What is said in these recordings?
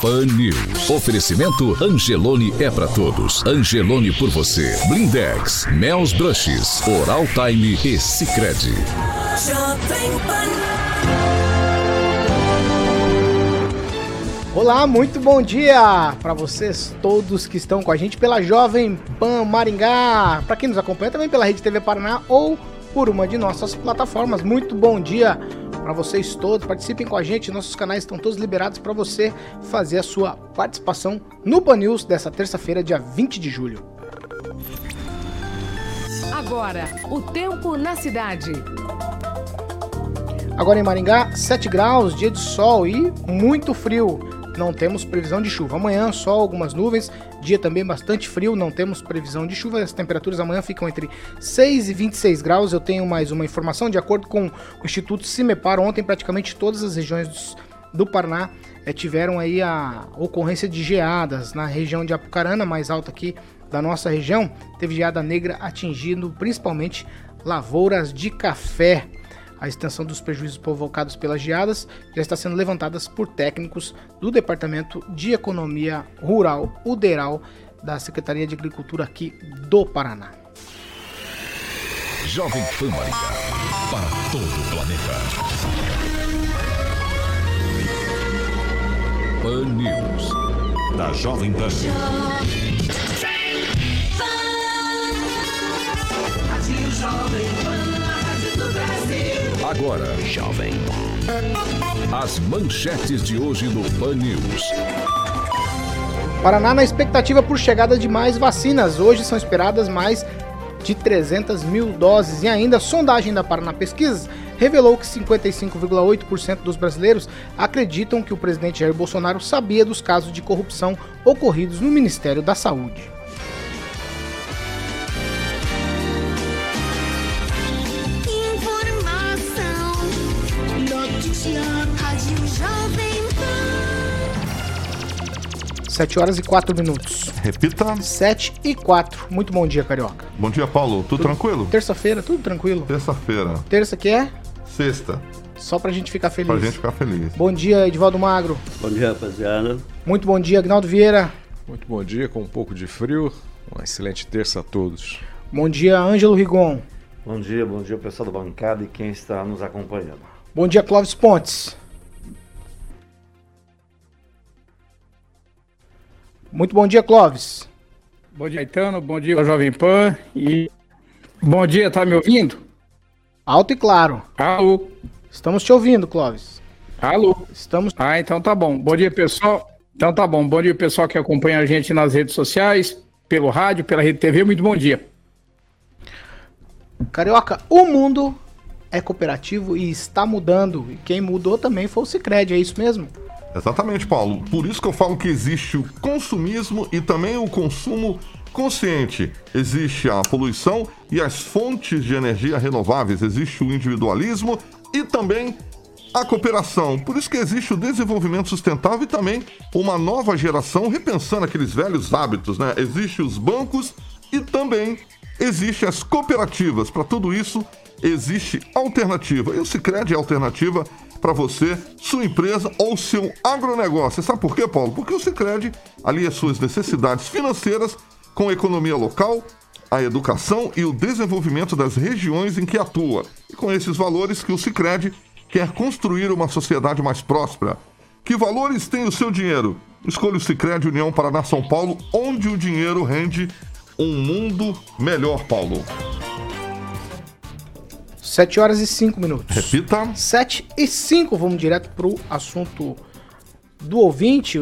Pan News. Oferecimento Angelone é para todos. Angelone por você. Blindex, Mel's Brushes, Oral Time e Pan. Olá, muito bom dia para vocês todos que estão com a gente pela Jovem Pan Maringá, para quem nos acompanha também pela Rede TV Paraná ou por uma de nossas plataformas. Muito bom dia para vocês todos. Participem com a gente, nossos canais estão todos liberados para você fazer a sua participação no Pan News dessa terça-feira, dia 20 de julho. Agora, o tempo na cidade. Agora em Maringá, 7 graus, dia de sol e muito frio não temos previsão de chuva. Amanhã só algumas nuvens, dia também bastante frio, não temos previsão de chuva. As temperaturas amanhã ficam entre 6 e 26 graus. Eu tenho mais uma informação, de acordo com o Instituto Cimepar, ontem praticamente todas as regiões do Paraná é, tiveram aí a ocorrência de geadas na região de Apucarana, mais alta aqui da nossa região. Teve geada negra atingindo principalmente lavouras de café. A extensão dos prejuízos provocados pelas geadas já está sendo levantadas por técnicos do Departamento de Economia Rural, UDERAL, da Secretaria de Agricultura aqui do Paraná. Jovem Pan Maringá, para todo o planeta. Pan News, da Jovem Pan. Jovem Pan. Agora, jovem. As manchetes de hoje no Pan News. Paraná na expectativa por chegada de mais vacinas. Hoje são esperadas mais de 300 mil doses. E ainda a sondagem da Paraná Pesquisas revelou que 55,8% dos brasileiros acreditam que o presidente Jair Bolsonaro sabia dos casos de corrupção ocorridos no Ministério da Saúde. 7 horas e 4 minutos. Repita. 7 e 4. Muito bom dia, Carioca. Bom dia, Paulo. Tudo, tudo tranquilo? Terça-feira, tudo tranquilo. Terça-feira. Terça que é? Sexta. Só pra gente ficar feliz. Pra gente ficar feliz. Bom dia, Edivaldo Magro. Bom dia, rapaziada. Muito bom dia, Agnaldo Vieira. Muito bom dia, com um pouco de frio. Uma excelente terça a todos. Bom dia, Ângelo Rigon. Bom dia, bom dia, pessoal da bancada e quem está nos acompanhando. Bom dia, Clóvis Pontes. Muito bom dia, Clóvis. Bom dia, Caetano. Bom dia, Jovem Pan. E bom dia, tá me ouvindo? Alto e claro. Alô. Estamos te ouvindo, Clóvis. Alô. Estamos. Ah, então tá bom. Bom dia, pessoal. Então tá bom. Bom dia, pessoal que acompanha a gente nas redes sociais, pelo rádio, pela rede TV. Muito bom dia. Carioca, o mundo é cooperativo e está mudando. E quem mudou também foi o Cicred, é isso mesmo? Exatamente, Paulo. Por isso que eu falo que existe o consumismo e também o consumo consciente. Existe a poluição e as fontes de energia renováveis. Existe o individualismo e também a cooperação. Por isso que existe o desenvolvimento sustentável e também uma nova geração repensando aqueles velhos hábitos, né? Existe os bancos e também existe as cooperativas. Para tudo isso existe alternativa. E o Sicredi é alternativa para você, sua empresa ou seu agronegócio. Sabe por quê, Paulo? Porque o Sicredi alia suas necessidades financeiras com a economia local, a educação e o desenvolvimento das regiões em que atua. E com esses valores que o Sicredi quer construir uma sociedade mais próspera. Que valores tem o seu dinheiro? Escolha o Sicredi União Paraná São Paulo, onde o dinheiro rende um mundo melhor, Paulo. 7 horas e 5 minutos. Repita. 7 e 5, vamos direto pro assunto do ouvinte.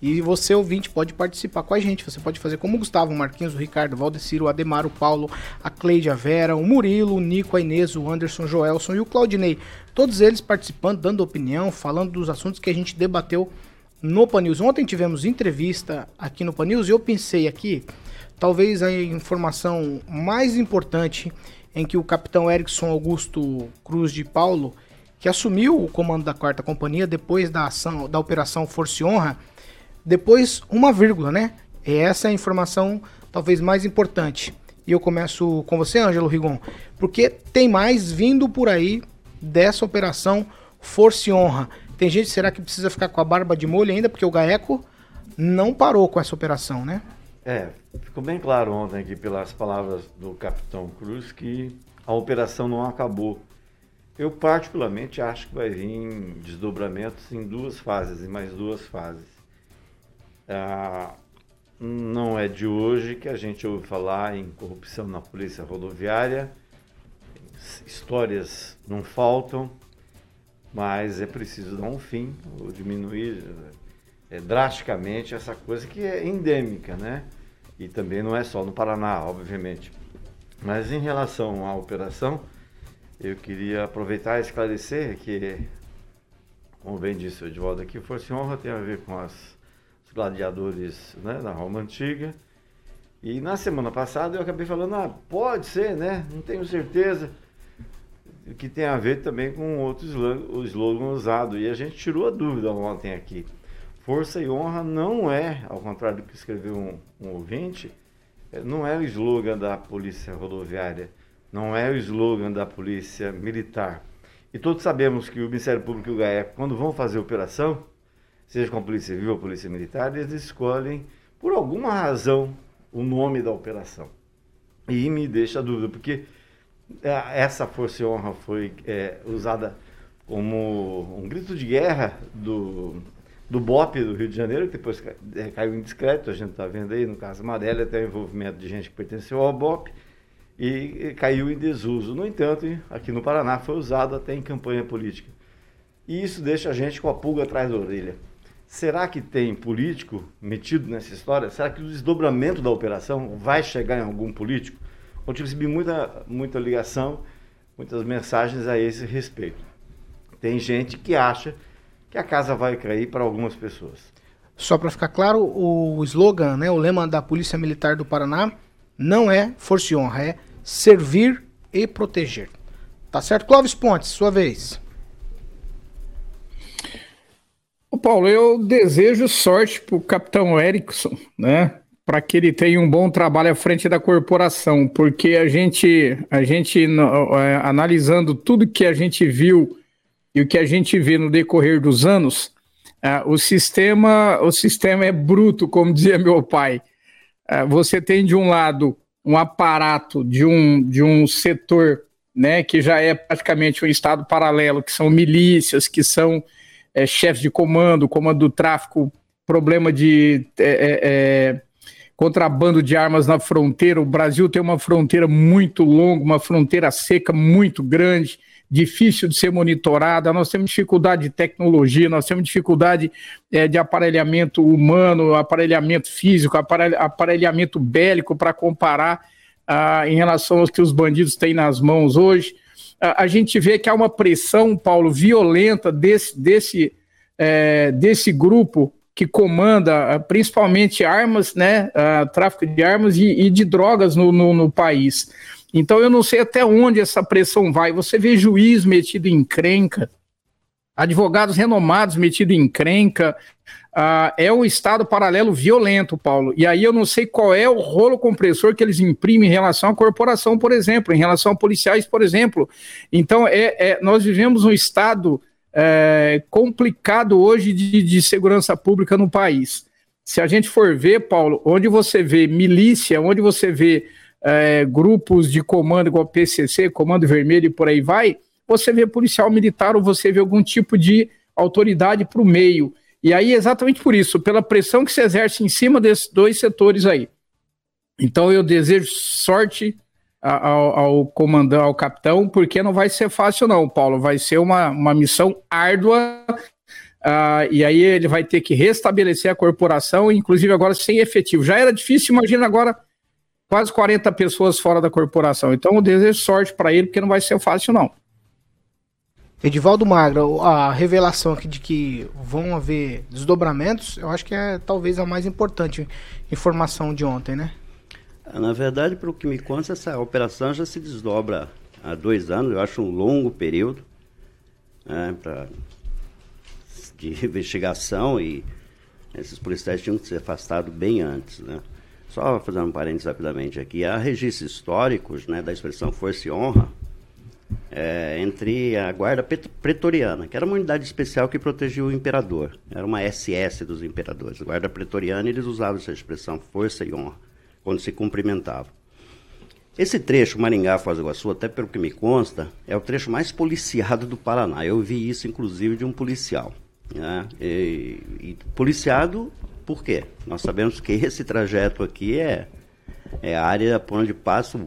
E você, ouvinte, pode participar com a gente. Você pode fazer como o Gustavo, o Marquinhos, o Ricardo, o Valdeciro, o Ademar, o Paulo, a Cleide, a Vera, o Murilo, o Nico, a Inês, o Anderson, o Joelson e o Claudinei. Todos eles participando, dando opinião, falando dos assuntos que a gente debateu no Panils. Ontem tivemos entrevista aqui no Panils e eu pensei aqui, talvez a informação mais importante em que o capitão Erickson Augusto Cruz de Paulo, que assumiu o comando da quarta companhia depois da ação da operação Força e Honra, depois uma vírgula, né? E essa é a informação talvez mais importante. E eu começo com você, Ângelo Rigon, porque tem mais vindo por aí dessa operação Força e Honra. Tem gente, será que precisa ficar com a barba de molho ainda? Porque o Gaeco não parou com essa operação, né? É, ficou bem claro ontem aqui pelas palavras do capitão Cruz que a operação não acabou. Eu particularmente acho que vai vir desdobramentos em duas fases, em mais duas fases. Ah, não é de hoje que a gente ouve falar em corrupção na polícia rodoviária. Histórias não faltam mas é preciso dar um fim, ou diminuir é, drasticamente essa coisa que é endêmica, né? E também não é só no Paraná, obviamente. Mas em relação à operação, eu queria aproveitar e esclarecer que, como bem disse o Edvaldo aqui, Força e Honra tem a ver com as, os gladiadores né, da Roma Antiga. E na semana passada eu acabei falando, ah, pode ser, né? Não tenho certeza que tem a ver também com outro slogan, o slogan usado. E a gente tirou a dúvida ontem aqui. Força e honra não é, ao contrário do que escreveu um, um ouvinte, é, não é o slogan da polícia rodoviária, não é o slogan da polícia militar. E todos sabemos que o Ministério Público e o GAEP, quando vão fazer operação, seja com a Polícia Civil ou Polícia Militar, eles escolhem, por alguma razão, o nome da operação. E me deixa dúvida, porque é, essa força e honra foi é, usada como um grito de guerra do, do BOP do Rio de Janeiro, que depois é, caiu em discreto, a gente está vendo aí, no caso Amarelo, até o envolvimento de gente que pertenceu ao BOP, e, caiu em desuso. No entanto, aqui no Paraná foi usado até em campanha política. E isso deixa a gente com a pulga atrás da orelha. Será que tem político metido nessa história? Será que o desdobramento da operação vai chegar em algum político? Ontem recebi muita, muita ligação, muitas mensagens a esse respeito. Tem gente que acha que a casa vai cair para algumas pessoas. Só para ficar claro, o slogan, né, o lema da Polícia Militar do Paraná não é força e honra, é servir e proteger. Tá certo? Clóvis Pontes, sua vez. Ô Paulo, eu desejo sorte para o capitão Erickson, né? para que ele tenha um bom trabalho à frente da corporação, porque a gente, a gente é, analisando tudo que a gente viu e o que a gente vê no decorrer dos anos, é, o sistema, o sistema é bruto, como dizia meu pai. É, você tem de um lado um aparato de um, de um setor, né, que já é praticamente um estado paralelo, que são milícias, que são é, chefes de comando, comando do tráfico, problema de é, é, contrabando de armas na fronteira. O Brasil tem uma fronteira muito longa, uma fronteira seca muito grande, difícil de ser monitorada. Nós temos dificuldade de tecnologia, nós temos dificuldade é, de aparelhamento humano, aparelhamento físico, aparelhamento bélico para comparar ah, em relação aos que os bandidos têm nas mãos hoje. A gente vê que há uma pressão, Paulo, violenta desse, desse, é, desse grupo que comanda ah, principalmente armas, né, uh, tráfico de armas e, e de drogas no, no, no, país. Então eu não sei até onde essa pressão vai. Você vê juiz metido em crenca, advogados renomados metidos em crenca. Uh, é um estado paralelo violento, Paulo. E aí eu não sei qual é o rolo compressor que eles imprimem em relação à corporação, por exemplo, em relação a policiais, por exemplo. Então é, é nós vivemos um estado é, complicado hoje de, de segurança pública no país. Se a gente for ver, Paulo, onde você vê milícia, onde você vê é, grupos de comando igual PCC, Comando Vermelho e por aí vai, você vê policial militar ou você vê algum tipo de autoridade para o meio. E aí, exatamente por isso, pela pressão que se exerce em cima desses dois setores aí. Então eu desejo sorte ao, ao comandante, ao capitão, porque não vai ser fácil não, Paulo. Vai ser uma, uma missão árdua Uh, e aí ele vai ter que restabelecer a corporação, inclusive agora sem efetivo. Já era difícil, imagina agora quase 40 pessoas fora da corporação. Então eu desejo sorte para ele, porque não vai ser fácil, não. Edivaldo Magra, a revelação aqui de que vão haver desdobramentos, eu acho que é talvez a mais importante informação de ontem, né? Na verdade, pelo que me consta, essa operação já se desdobra há dois anos, eu acho um longo período né, pra, de investigação e esses policiais tinham que ser afastados bem antes. Né? Só fazendo um parênteses rapidamente aqui, há registros históricos né, da expressão força e honra, é, entre a guarda pretoriana, que era uma unidade especial que protegia o imperador, era uma SS dos imperadores. A guarda pretoriana, eles usavam essa expressão força e honra, quando se cumprimentavam. Esse trecho, Maringá, Foz do Iguaçu, até pelo que me consta, é o trecho mais policiado do Paraná. Eu vi isso, inclusive, de um policial. Né? E, e policiado, por quê? Nós sabemos que esse trajeto aqui é, é área por onde passa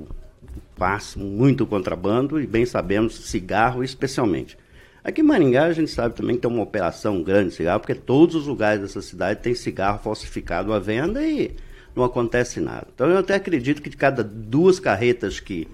passa muito contrabando e bem sabemos cigarro especialmente. Aqui em Maringá a gente sabe também que tem uma operação grande de cigarro, porque todos os lugares dessa cidade tem cigarro falsificado à venda e não acontece nada. Então eu até acredito que de cada duas carretas que,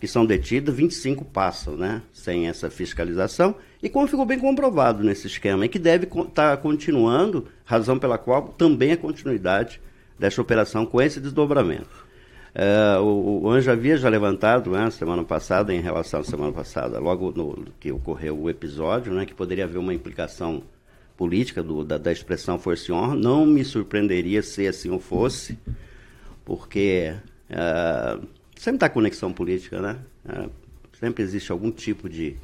que são detidas, 25 passam, né? Sem essa fiscalização. E como ficou bem comprovado nesse esquema, e que deve estar tá continuando, razão pela qual também a continuidade dessa operação com esse desdobramento. É, o, o Anjo havia já levantado né, semana passada, em relação à semana passada, logo no, que ocorreu o episódio, né, que poderia haver uma implicação política do, da, da, expressão força honra. Não me surpreenderia se assim fosse, porque é, sempre está conexão política, né? É, sempre existe algum tipo de,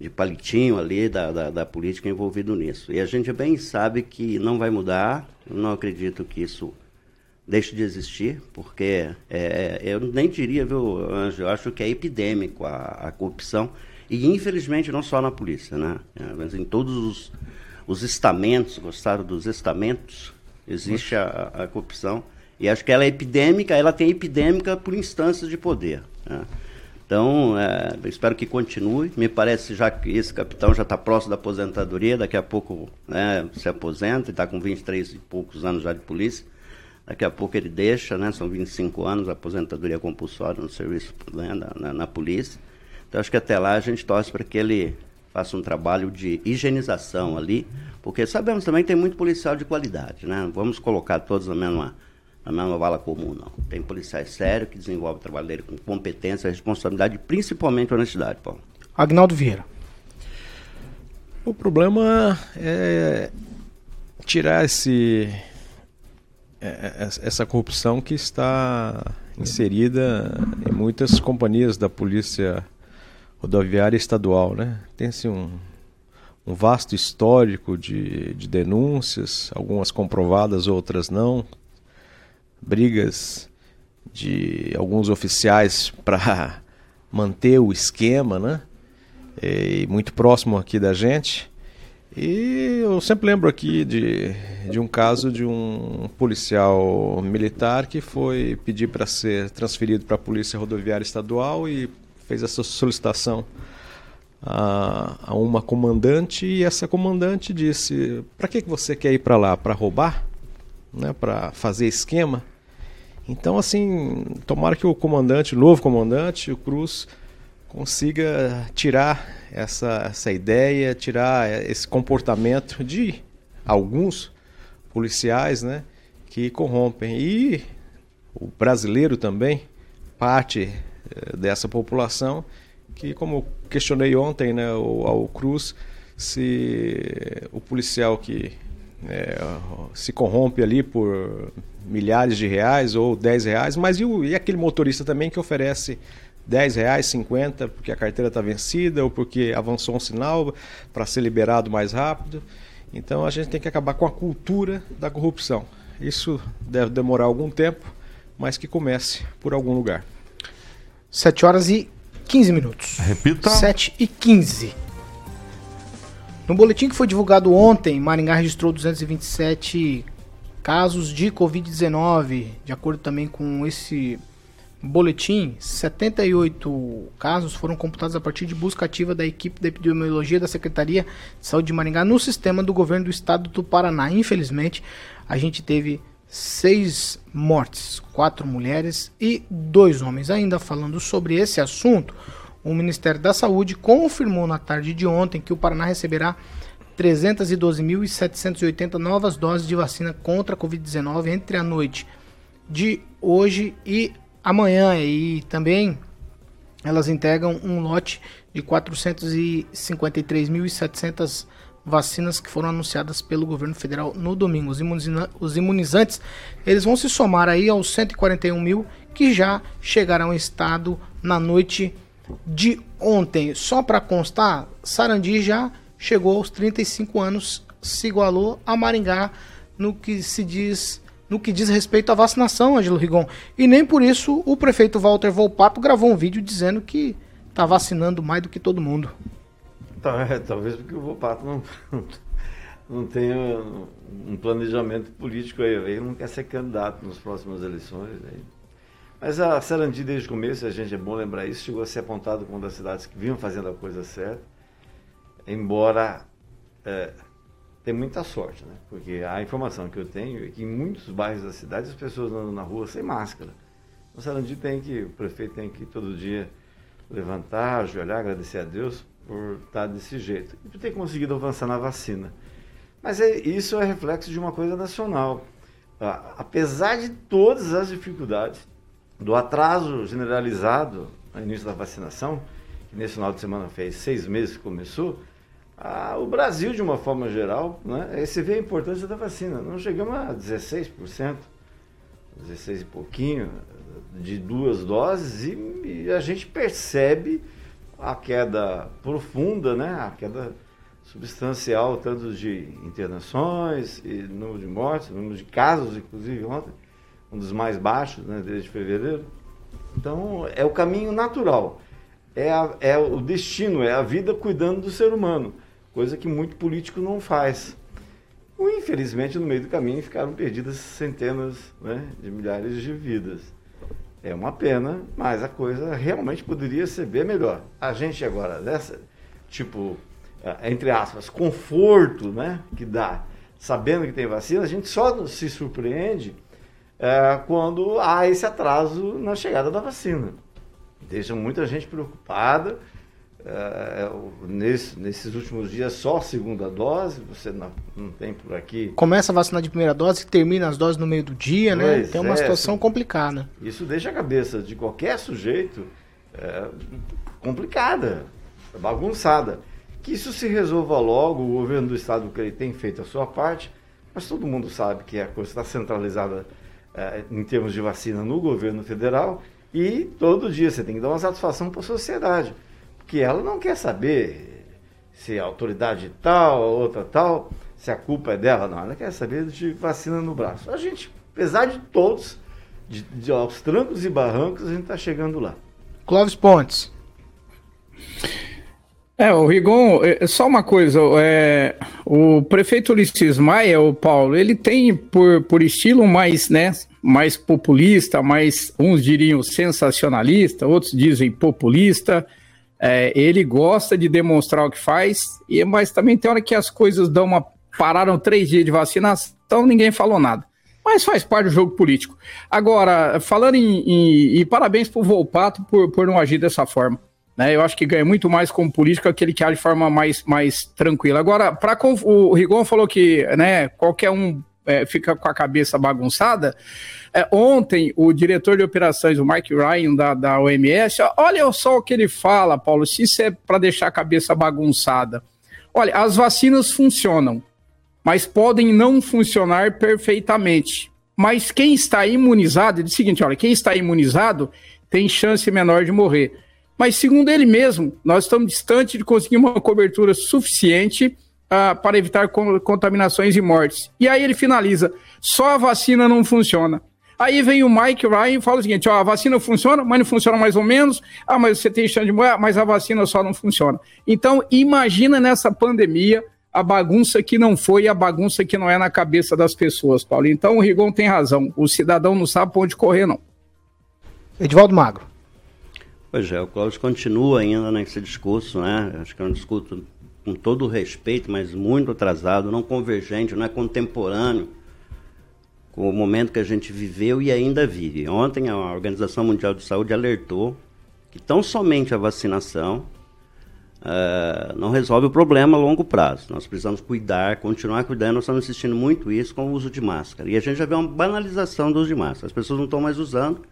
de palitinho ali da, da, da, política envolvido nisso. E a gente bem sabe que não vai mudar, não acredito que isso deixe de existir, porque é, eu nem diria, viu, Anjo, eu acho que é epidêmico a, a corrupção, e infelizmente não só na polícia, né? É, mas em todos os, os estamentos, gostaram dos estamentos, existe a, a, corrupção, e acho que ela é epidêmica, ela tem epidêmica por instâncias de poder. Né? Então, é, espero que continue. Me parece já que esse capitão já está próximo da aposentadoria, daqui a pouco né, se aposenta, está com 23 e poucos anos já de polícia. Daqui a pouco ele deixa, né? São 25 anos, aposentadoria compulsória no serviço né, na, na, na, polícia. Então acho que até lá a gente torce para que ele faça um trabalho de higienização ali, porque sabemos também que tem muito policial de qualidade, né? Vamos colocar todos na mesma, na mesma vala comum, não. Tem policiais sérios que desenvolvem o trabalho dele com competência, responsabilidade e principalmente honestidade, Paulo. Agnaldo Vieira. O problema é tirar esse é, é, essa corrupção que está inserida em muitas companhias da polícia rodoviária estadual, né? Tem-se um, um vasto histórico de, de denúncias, algumas comprovadas, outras não, brigas de alguns oficiais para manter o esquema, né? E muito próximo aqui da gente. E eu sempre lembro aqui de, de um caso de um policial militar que foi pedir para ser transferido para a Polícia Rodoviária Estadual e fez essa solicitação a, a uma comandante e essa comandante disse: para que, que você quer ir para lá? Para roubar? Né? Para fazer esquema? Então, assim, tomara que o comandante, o novo comandante, o Cruz, consiga tirar essa, essa ideia, tirar esse comportamento de alguns policiais né, que corrompem. E o brasileiro também, parte eh, dessa população, que, como questionei ontem né, ao, ao Cruz, se o policial que é, se corrompe ali por milhares de reais ou 10 reais, mas e, o, e aquele motorista também que oferece 10 reais, 50, porque a carteira está vencida ou porque avançou um sinal para ser liberado mais rápido. Então a gente tem que acabar com a cultura da corrupção. Isso deve demorar algum tempo, mas que comece por algum lugar. 7 horas e 15 minutos. Repita. 7 e 15. No boletim que foi divulgado ontem, Maringá registrou 227 casos de Covid-19. De acordo também com esse boletim, 78 casos foram computados a partir de busca ativa da equipe da epidemiologia da Secretaria de Saúde de Maringá no sistema do governo do estado do Paraná. Infelizmente, a gente teve seis mortes, quatro mulheres e dois homens. Ainda falando sobre esse assunto, o Ministério da Saúde confirmou na tarde de ontem que o Paraná receberá 312.780 novas doses de vacina contra a Covid-19 entre a noite de hoje e amanhã. E também elas integram um lote de 453.700 vacinas que foram anunciadas pelo governo federal no domingo. Os, imunizantes eles vão se somar aí aos 141 mil que já chegaram ao estado na noite de ontem. Só para constar, Sarandi já chegou aos 35 anos, se igualou a Maringá no que se diz no que diz respeito à vacinação, Ângelo Rigon. E nem por isso o prefeito Walter Volpato gravou um vídeo dizendo que está vacinando mais do que todo mundo. Tá, é, talvez porque o Volpato não, não tenha um planejamento político aí. Ele não quer ser candidato nas próximas eleições. Aí. Mas a Sarandi, desde o começo, a gente é bom lembrar isso, chegou a ser apontado como uma das cidades que vinham fazendo a coisa certa embora é, tem muita sorte, né? Porque a informação que eu tenho é que em muitos bairros da cidade as pessoas andam na rua sem máscara. No Sarandi tem que, o prefeito tem que todo dia levantar, ajoelhar, agradecer a Deus por estar desse jeito e por ter conseguido avançar na vacina. Mas é, isso é reflexo de uma coisa nacional. Ah, apesar de todas as dificuldades, do atraso generalizado no início da vacinação, que nesse final de semana fez seis meses que começou, ah, o Brasil, de uma forma geral, né, você vê a importância da vacina. Não chegamos a 16%, 16 e pouquinho, de duas doses, e, e, a gente percebe a queda profunda, né, a queda substancial, tanto de internações, e número de mortes, número de casos, inclusive ontem, um dos mais baixos né, desde fevereiro. Então, é o caminho natural. É, a, é o destino, é a vida cuidando do ser humano coisa que muito político não faz. Infelizmente, no meio do caminho ficaram perdidas centenas né, de milhares de vidas. É uma pena, mas a coisa realmente poderia ser bem melhor. A gente agora, dessa, tipo, entre aspas, conforto né, que dá, sabendo que tem vacina, a gente só se surpreende é, quando há esse atraso na chegada da vacina. Deixa muita gente preocupada é, é nesse, nesses últimos dias só a segunda dose, você não, não, tem por aqui. Começa a vacinar de primeira dose, termina as doses no meio do dia, né? pois né? Tem uma é, situação complicada. Isso deixa a cabeça de qualquer sujeito é, complicada, bagunçada. Que isso se resolva logo, o governo do estado que ele tem feito a sua parte, mas todo mundo sabe que a coisa está centralizada em termos de vacina no governo federal e todo dia você tem que dar uma satisfação para a sociedade que ela não quer saber se a autoridade tal, outra tal, se a culpa é dela, não. Ela quer saber de vacina no braço. A gente, apesar de todos, de, de aos trancos e barrancos, a gente está chegando lá. Clóvis Pontes. É, o Rigon, é, só uma coisa, é, o prefeito Ulisses Maia, o Paulo, ele tem por, por estilo mais, né, mais populista, mais, uns diriam sensacionalista, outros dizem populista, é, ele gosta de demonstrar o que faz, e, mas também tem hora que as coisas dão uma. pararam três dias de vacinação, ninguém falou nada. Mas faz parte do jogo político. Agora, falando em. em e parabéns pro Volpato por, por não agir dessa forma. Né? Eu acho que ganha muito mais como político aquele que age de forma mais, mais tranquila. Agora, para o Rigon falou que né, qualquer um é, fica com a cabeça bagunçada. É, ontem, o diretor de operações, o Mike Ryan, da, da OMS, olha só o que ele fala, Paulo, se isso é para deixar a cabeça bagunçada. Olha, as vacinas funcionam, mas podem não funcionar perfeitamente. Mas quem está imunizado, diz o seguinte: olha, quem está imunizado tem chance menor de morrer. Mas, segundo ele mesmo, nós estamos distantes de conseguir uma cobertura suficiente uh, para evitar contaminações e mortes. E aí ele finaliza: só a vacina não funciona. Aí vem o Mike Ryan e fala o seguinte: ó, a vacina funciona, mas não funciona mais ou menos. Ah, mas você tem chance de morrer, mas a vacina só não funciona. Então, imagina nessa pandemia a bagunça que não foi e a bagunça que não é na cabeça das pessoas, Paulo. Então o Rigon tem razão. O cidadão não sabe para onde correr, não. Edivaldo Magro. Pois é, o Cláudio continua ainda nesse discurso, né? Acho que é um discurso com todo respeito, mas muito atrasado, não convergente, não é contemporâneo com o momento que a gente viveu e ainda vive. Ontem a Organização Mundial de Saúde alertou que tão somente a vacinação uh, não resolve o problema a longo prazo. Nós precisamos cuidar, continuar cuidando. Nós estamos assistindo muito isso com o uso de máscara. E a gente já vê uma banalização do uso de máscara. As pessoas não estão mais usando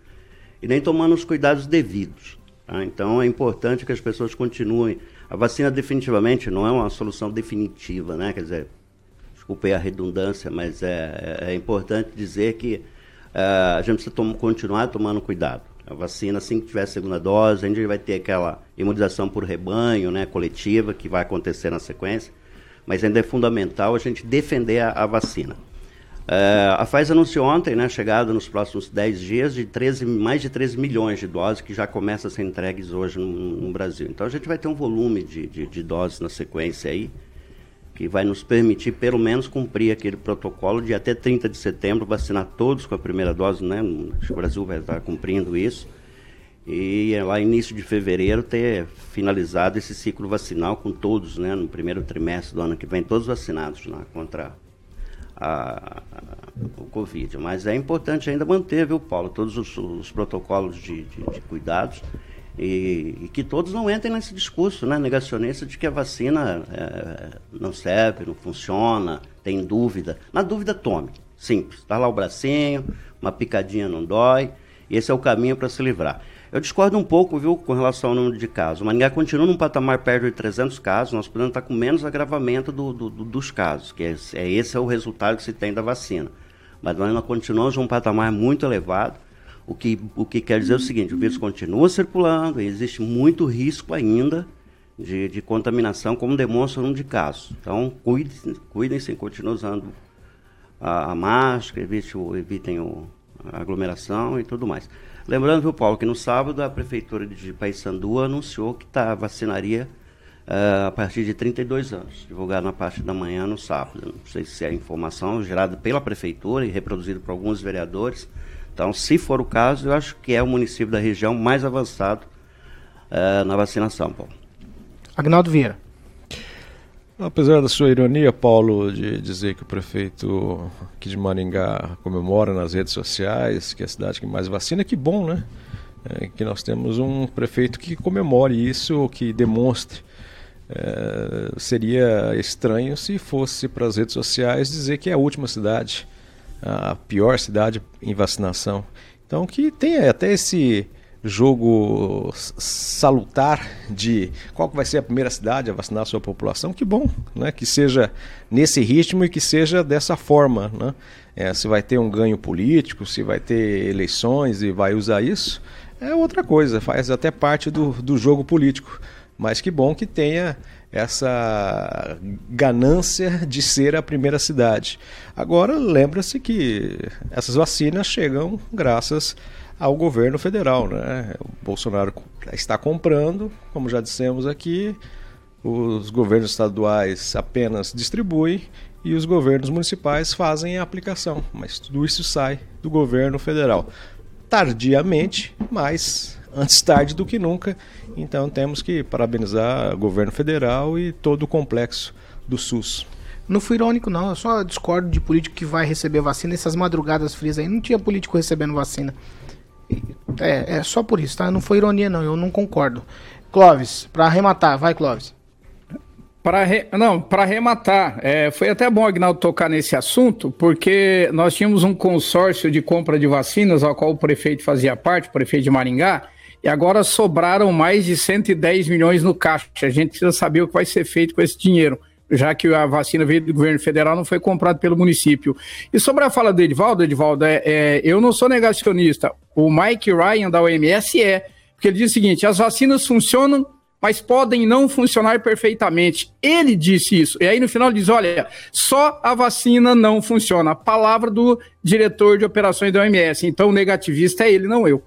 e nem tomando os cuidados devidos. Tá? Então é importante que as pessoas continuem. A vacina definitivamente não é uma solução definitiva, né? Quer dizer, desculpe a redundância, mas é, é importante dizer que uh, a gente precisa tom continuar tomando cuidado. A vacina, assim que tiver segunda dose, a gente vai ter aquela imunização por rebanho, né, coletiva, que vai acontecer na sequência, mas ainda é fundamental a gente defender a, a vacina. Uh, a Pfizer anunciou ontem, né, chegada nos próximos 10 dias, de 13, mais de 13 milhões de doses que já começam a ser entregues hoje no, no Brasil. Então a gente vai ter um volume de, de, de, doses na sequência aí, que vai nos permitir pelo menos cumprir aquele protocolo de até 30 de setembro, vacinar todos com a primeira dose, né? Acho que o Brasil vai estar cumprindo isso. E é lá início de fevereiro ter finalizado esse ciclo vacinal com todos, né? No primeiro trimestre do ano que vem, todos vacinados né, contra a, o Covid. Mas é importante ainda manter, viu, Paulo, todos os, os protocolos de, de, de cuidados e, e, que todos não entrem nesse discurso né, negacionista de que a vacina é, não serve, não funciona, tem dúvida. Na dúvida, tome. Simples. Está lá o bracinho, uma picadinha não dói, e esse é o caminho para se livrar. Eu discordo um pouco, viu, com relação ao número de casos. O Maringá continua num patamar perto de 300 casos, nós podemos estar com menos agravamento do, do, do, dos casos, que é, é, esse é o resultado que se tem da vacina. Mas nós continuamos num patamar muito elevado, o que, o que quer dizer o seguinte, o vírus continua circulando, existe muito risco ainda de, de contaminação, como demonstra o número de casos. Então, cuidem-se, cuidem continuem usando a, a máscara, evitem, evitem o, a aglomeração e tudo mais. Lembrando, viu, Paulo, que no sábado a Prefeitura de Paysandu anunciou que tá, vacinaria uh, a partir de 32 anos, divulgado na parte da manhã no sábado. Não sei se é informação gerada pela Prefeitura e reproduzida por alguns vereadores. Então, se for o caso, eu acho que é o município da região mais avançado uh, na vacinação, Paulo. Agnaldo Vieira. Apesar da sua ironia, Paulo, de dizer que o prefeito aqui de Maringá comemora nas redes sociais que é a cidade que mais vacina, que bom, né? É, que nós temos um prefeito que comemore isso, que demonstre. É, seria estranho se fosse para as redes sociais dizer que é a última cidade, a pior cidade em vacinação. Então, que tenha até esse jogo salutar de qual vai ser a primeira cidade a vacinar a sua população, que bom, né? que seja nesse ritmo e que seja dessa forma. Né? É, se vai ter um ganho político, se vai ter eleições e vai usar isso, é outra coisa, faz até parte do, do jogo político. Mas que bom que tenha essa ganância de ser a primeira cidade. Agora, lembra-se que essas vacinas chegam graças ao governo federal. Né? O Bolsonaro está comprando, como já dissemos aqui, os governos estaduais apenas distribuem e os governos municipais fazem a aplicação, mas tudo isso sai do governo federal. Tardiamente, mas antes tarde do que nunca. Então temos que parabenizar o governo federal e todo o complexo do SUS. Não fui irônico, não. Eu só discordo de político que vai receber vacina. Essas madrugadas frias aí, não tinha político recebendo vacina. É, é só por isso, tá? Não foi ironia, não. Eu não concordo. Clóvis, para arrematar, vai, Clóvis. Para re... Não, para arrematar, é, foi até bom, Agnaldo, tocar nesse assunto, porque nós tínhamos um consórcio de compra de vacinas, ao qual o prefeito fazia parte, o prefeito de Maringá, e agora sobraram mais de 110 milhões no caixa. A gente precisa saber o que vai ser feito com esse dinheiro já que a vacina veio do governo federal, não foi comprada pelo município. E sobre a fala do Edivaldo, Edivaldo, é, é, eu não sou negacionista. O Mike Ryan da OMS é, porque ele diz o seguinte: as vacinas funcionam, mas podem não funcionar perfeitamente. Ele disse isso. E aí no final ele diz: olha, só a vacina não funciona. A palavra do diretor de operações da OMS. Então o negativista é ele, não eu.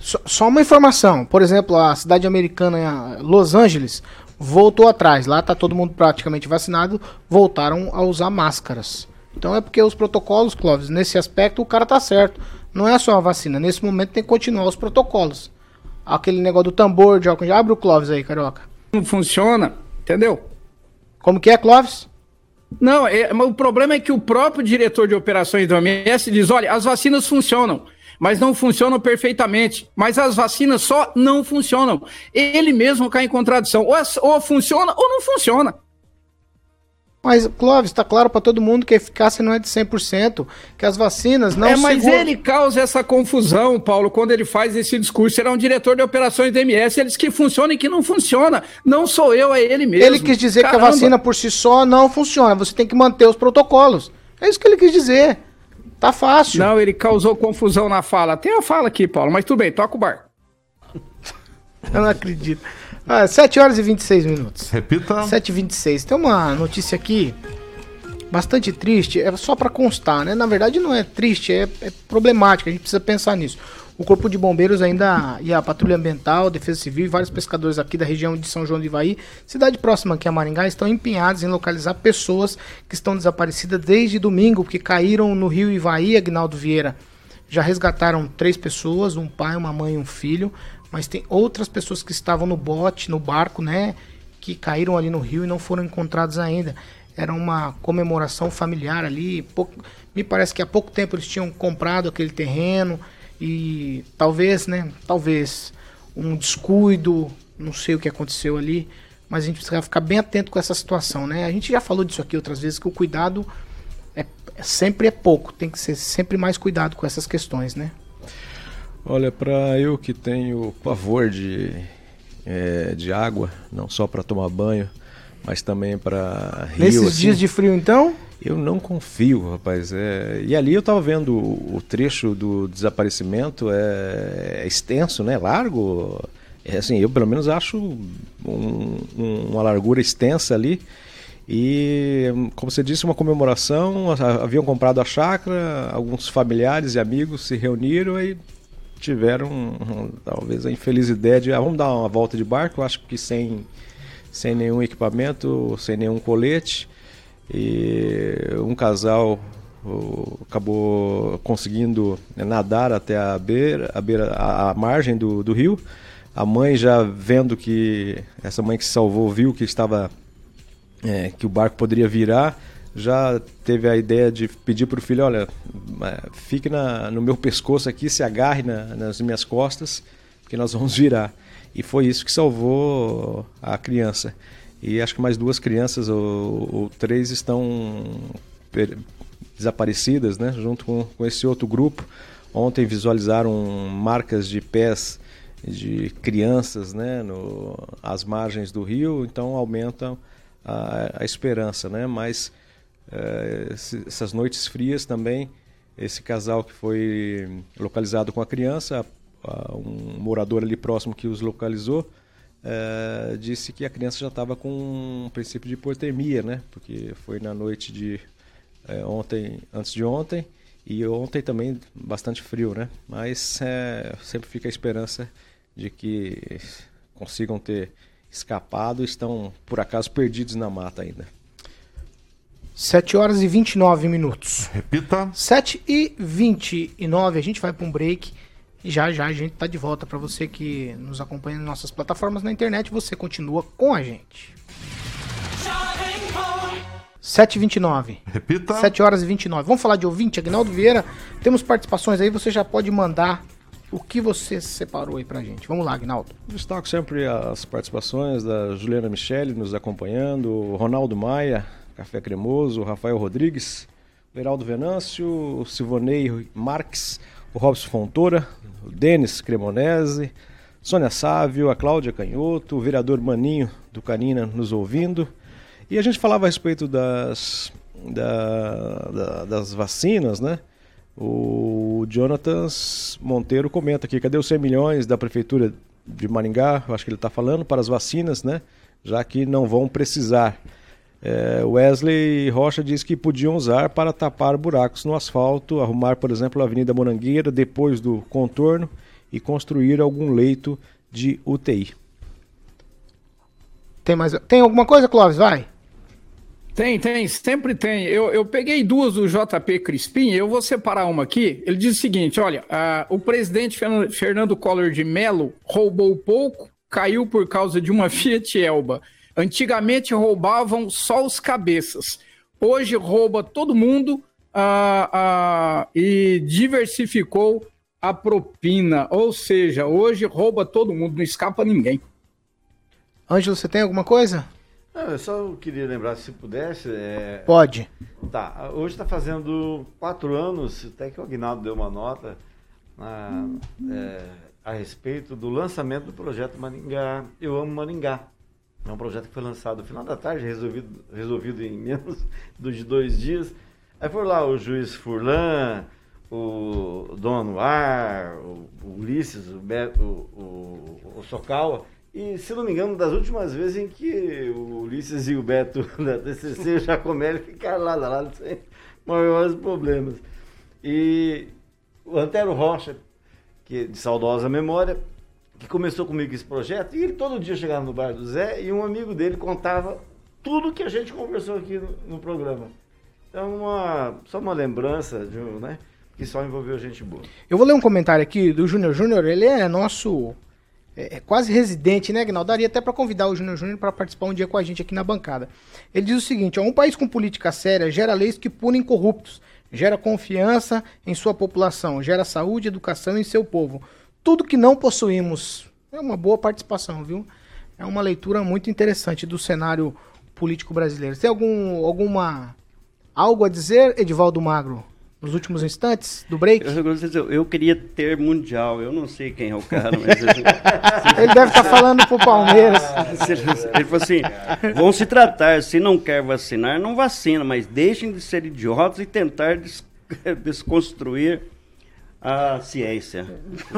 Só, uma informação. Por exemplo, a cidade americana Los Angeles voltou atrás. Lá tá todo mundo praticamente vacinado, voltaram a usar máscaras. Então é porque os protocolos, Clóvis, nesse aspecto o cara tá certo. Não é só a vacina, nesse momento tem que continuar os protocolos. Aquele negócio do tambor de álcool. Abre o Clóvis aí, carioca. Não funciona, entendeu? Como que é, Clóvis? Não, é, o problema é que o próprio diretor de operações do OMS diz: olha, as vacinas funcionam, mas não funcionam perfeitamente. Mas as vacinas só não funcionam. Ele mesmo cai em contradição. Ou, ou funciona ou não funciona. Mas, Clóvis, está claro para todo mundo que a eficácia não é de 100%, que as vacinas não... É, mas segura... ele causa essa confusão, Paulo, quando ele faz esse discurso. Ele é um diretor de operações do MS, ele diz que funciona e que não funciona. Não sou eu, é ele mesmo. Ele quis dizer Caramba. que a vacina por si só não funciona, você tem que manter os protocolos. É isso que ele quis dizer. Tá fácil. Não, ele causou confusão na fala. Tem a fala aqui, Paulo, mas tudo bem, toca o bar. eu não acredito. Ah, 7 horas e 26 minutos. Repita. 7 e 26. Tem uma notícia aqui bastante triste, é só para constar, né? Na verdade não é triste, é, é problemática, a gente precisa pensar nisso. O Corpo de Bombeiros ainda e a Patrulha Ambiental, Defesa Civil e vários pescadores aqui da região de São João do Ivaí, cidade próxima aqui a Maringá, estão empenhados em localizar pessoas que estão desaparecidas desde domingo, que caíram no rio Ivaí, Agnaldo Vieira. Já resgataram três pessoas, um pai, uma mãe e um filho mas tem outras pessoas que estavam no bote, no barco, né, que caíram ali no rio e não foram encontrados ainda. Era uma comemoração familiar ali. Pouco, me parece que há pouco tempo eles tinham comprado aquele terreno e talvez, né, talvez um descuido, não sei o que aconteceu ali, mas a gente precisa ficar bem atento com essa situação, né? A gente já falou disso aqui outras vezes que o cuidado é, sempre é pouco, tem que ser sempre mais cuidado com essas questões, né? Olha, para eu que tenho pavor de, é, de água, não só para tomar banho, mas também para rio. Nesses assim, dias de frio, então? Eu não confio, rapaz. É... E ali eu estava vendo o, trecho do desaparecimento, é, é extenso, né? Largo. É assim, eu pelo menos acho um, um, uma largura extensa ali. E, como você disse, uma comemoração. Haviam comprado a chácara, alguns familiares e amigos se reuniram e tiveram talvez a infeliz ideia de ah, vamos dar uma volta de barco, acho que sem, sem nenhum equipamento, sem nenhum colete. E um casal acabou conseguindo nadar até a beira, a, beira, a margem do, do rio. A mãe já vendo que essa mãe que se salvou viu que estava é, que o barco poderia virar, já teve a ideia de pedir para o filho, olha, é, fique na, no meu pescoço aqui, se agarre na, nas minhas costas, que nós vamos virar. E foi isso que salvou a criança. E acho que mais duas crianças ou, ou três estão desaparecidas, né, junto com, com esse outro grupo. Ontem visualizaram marcas de pés de crianças, né, no, às margens do rio, então aumentam a, a esperança, né, mas essas noites frias também, esse casal que foi localizado com a criança, um morador ali próximo que os localizou, é, disse que a criança já estava com um princípio de hipotermia, né? Porque foi na noite de é, ontem, antes de ontem, e ontem também bastante frio, né? Mas é, sempre fica a esperança de que consigam ter escapado, estão por acaso perdidos na mata ainda. 7 horas e 29 minutos. Repita. 7 e 29. A gente vai para um break e já já a gente tá de volta para você que nos acompanha nas nossas plataformas na internet. Você continua com a gente. 7 e 29. Repita. 7 horas e 29. Vamos falar de ouvinte, Agnaldo Vieira. Temos participações aí, você já pode mandar o que você separou aí pra gente. Vamos lá, Agnaldo. Destaco sempre as participações da Juliana Michele nos acompanhando, Ronaldo Maia, Café Cremoso, Rafael Rodrigues, Beraldo Venâncio, Silvonei Marques, o Robson Fontoura, o Denis Cremonese, Sônia Sávio, a Cláudia Canhoto, o vereador Maninho do Canina nos ouvindo. E a gente falava a respeito das, da, da, das vacinas, né? O Jonathan Monteiro comenta aqui, cadê os 100 milhões da Prefeitura de Maringá, acho que ele está falando, para as vacinas, né? Já que não vão precisar. É, Wesley Rocha diz que podiam usar para tapar buracos no asfalto, arrumar, por exemplo, a Avenida Morangueira depois do contorno e construir algum leito de UTI. Tem mais. Tem alguma coisa, Clóvis? Vai. Tem, tem, sempre tem. Eu, eu peguei duas do JP Crispim, eu vou separar uma aqui. Ele diz o seguinte: olha, uh, o presidente Fernando Collor de Mello roubou pouco, caiu por causa de uma Fiat Elba. Antigamente roubavam só os cabeças. Hoje rouba todo mundo uh, uh, e diversificou a propina. Ou seja, hoje rouba todo mundo, não escapa ninguém. Ângelo, você tem alguma coisa? Não, eu só queria lembrar, se pudesse. É... Pode. Tá, hoje está fazendo quatro anos, até que o Agnaldo deu uma nota na, é, a respeito do lançamento do projeto Maringá. Eu amo Maringá. É um projeto que foi lançado no final da tarde, resolvido, resolvido em menos de dois dias. Aí foi lá o juiz Furlan, o Dom Anuar, o, o Ulisses, o, Beto, o, o, o Socal e, se não me engano, das últimas vezes em que o Ulisses e o Beto da TCC e o Jacomelli ficaram lá, lá, lá sem maiores problemas. E o Antero Rocha, que é de saudosa memória, que começou comigo esse projeto, e ele todo dia chegava no bar do Zé e um amigo dele contava tudo que a gente conversou aqui no, no programa. Então, uma, só uma lembrança de um, né, que só envolveu gente boa. Eu vou ler um comentário aqui do Júnior Júnior, ele é nosso é, é, quase residente, né, Gnaldo? Daria até para convidar o Júnior Júnior para participar um dia com a gente aqui na bancada. Ele diz o seguinte: ó, um país com política séria gera leis que punem corruptos, gera confiança em sua população, gera saúde, educação em seu povo. Tudo que não possuímos. É uma boa participação, viu? É uma leitura muito interessante do cenário político brasileiro. Tem algum alguma algo a dizer, Edivaldo Magro? nos últimos instantes do break? Eu, eu, queria ter mundial. Eu não sei quem é o cara, mas. ele deve estar tá falando pro Palmeiras. ele falou assim: vão se tratar. Se não quer vacinar, não vacina, mas deixem de ser idiotas e tentar des desconstruir a ciência.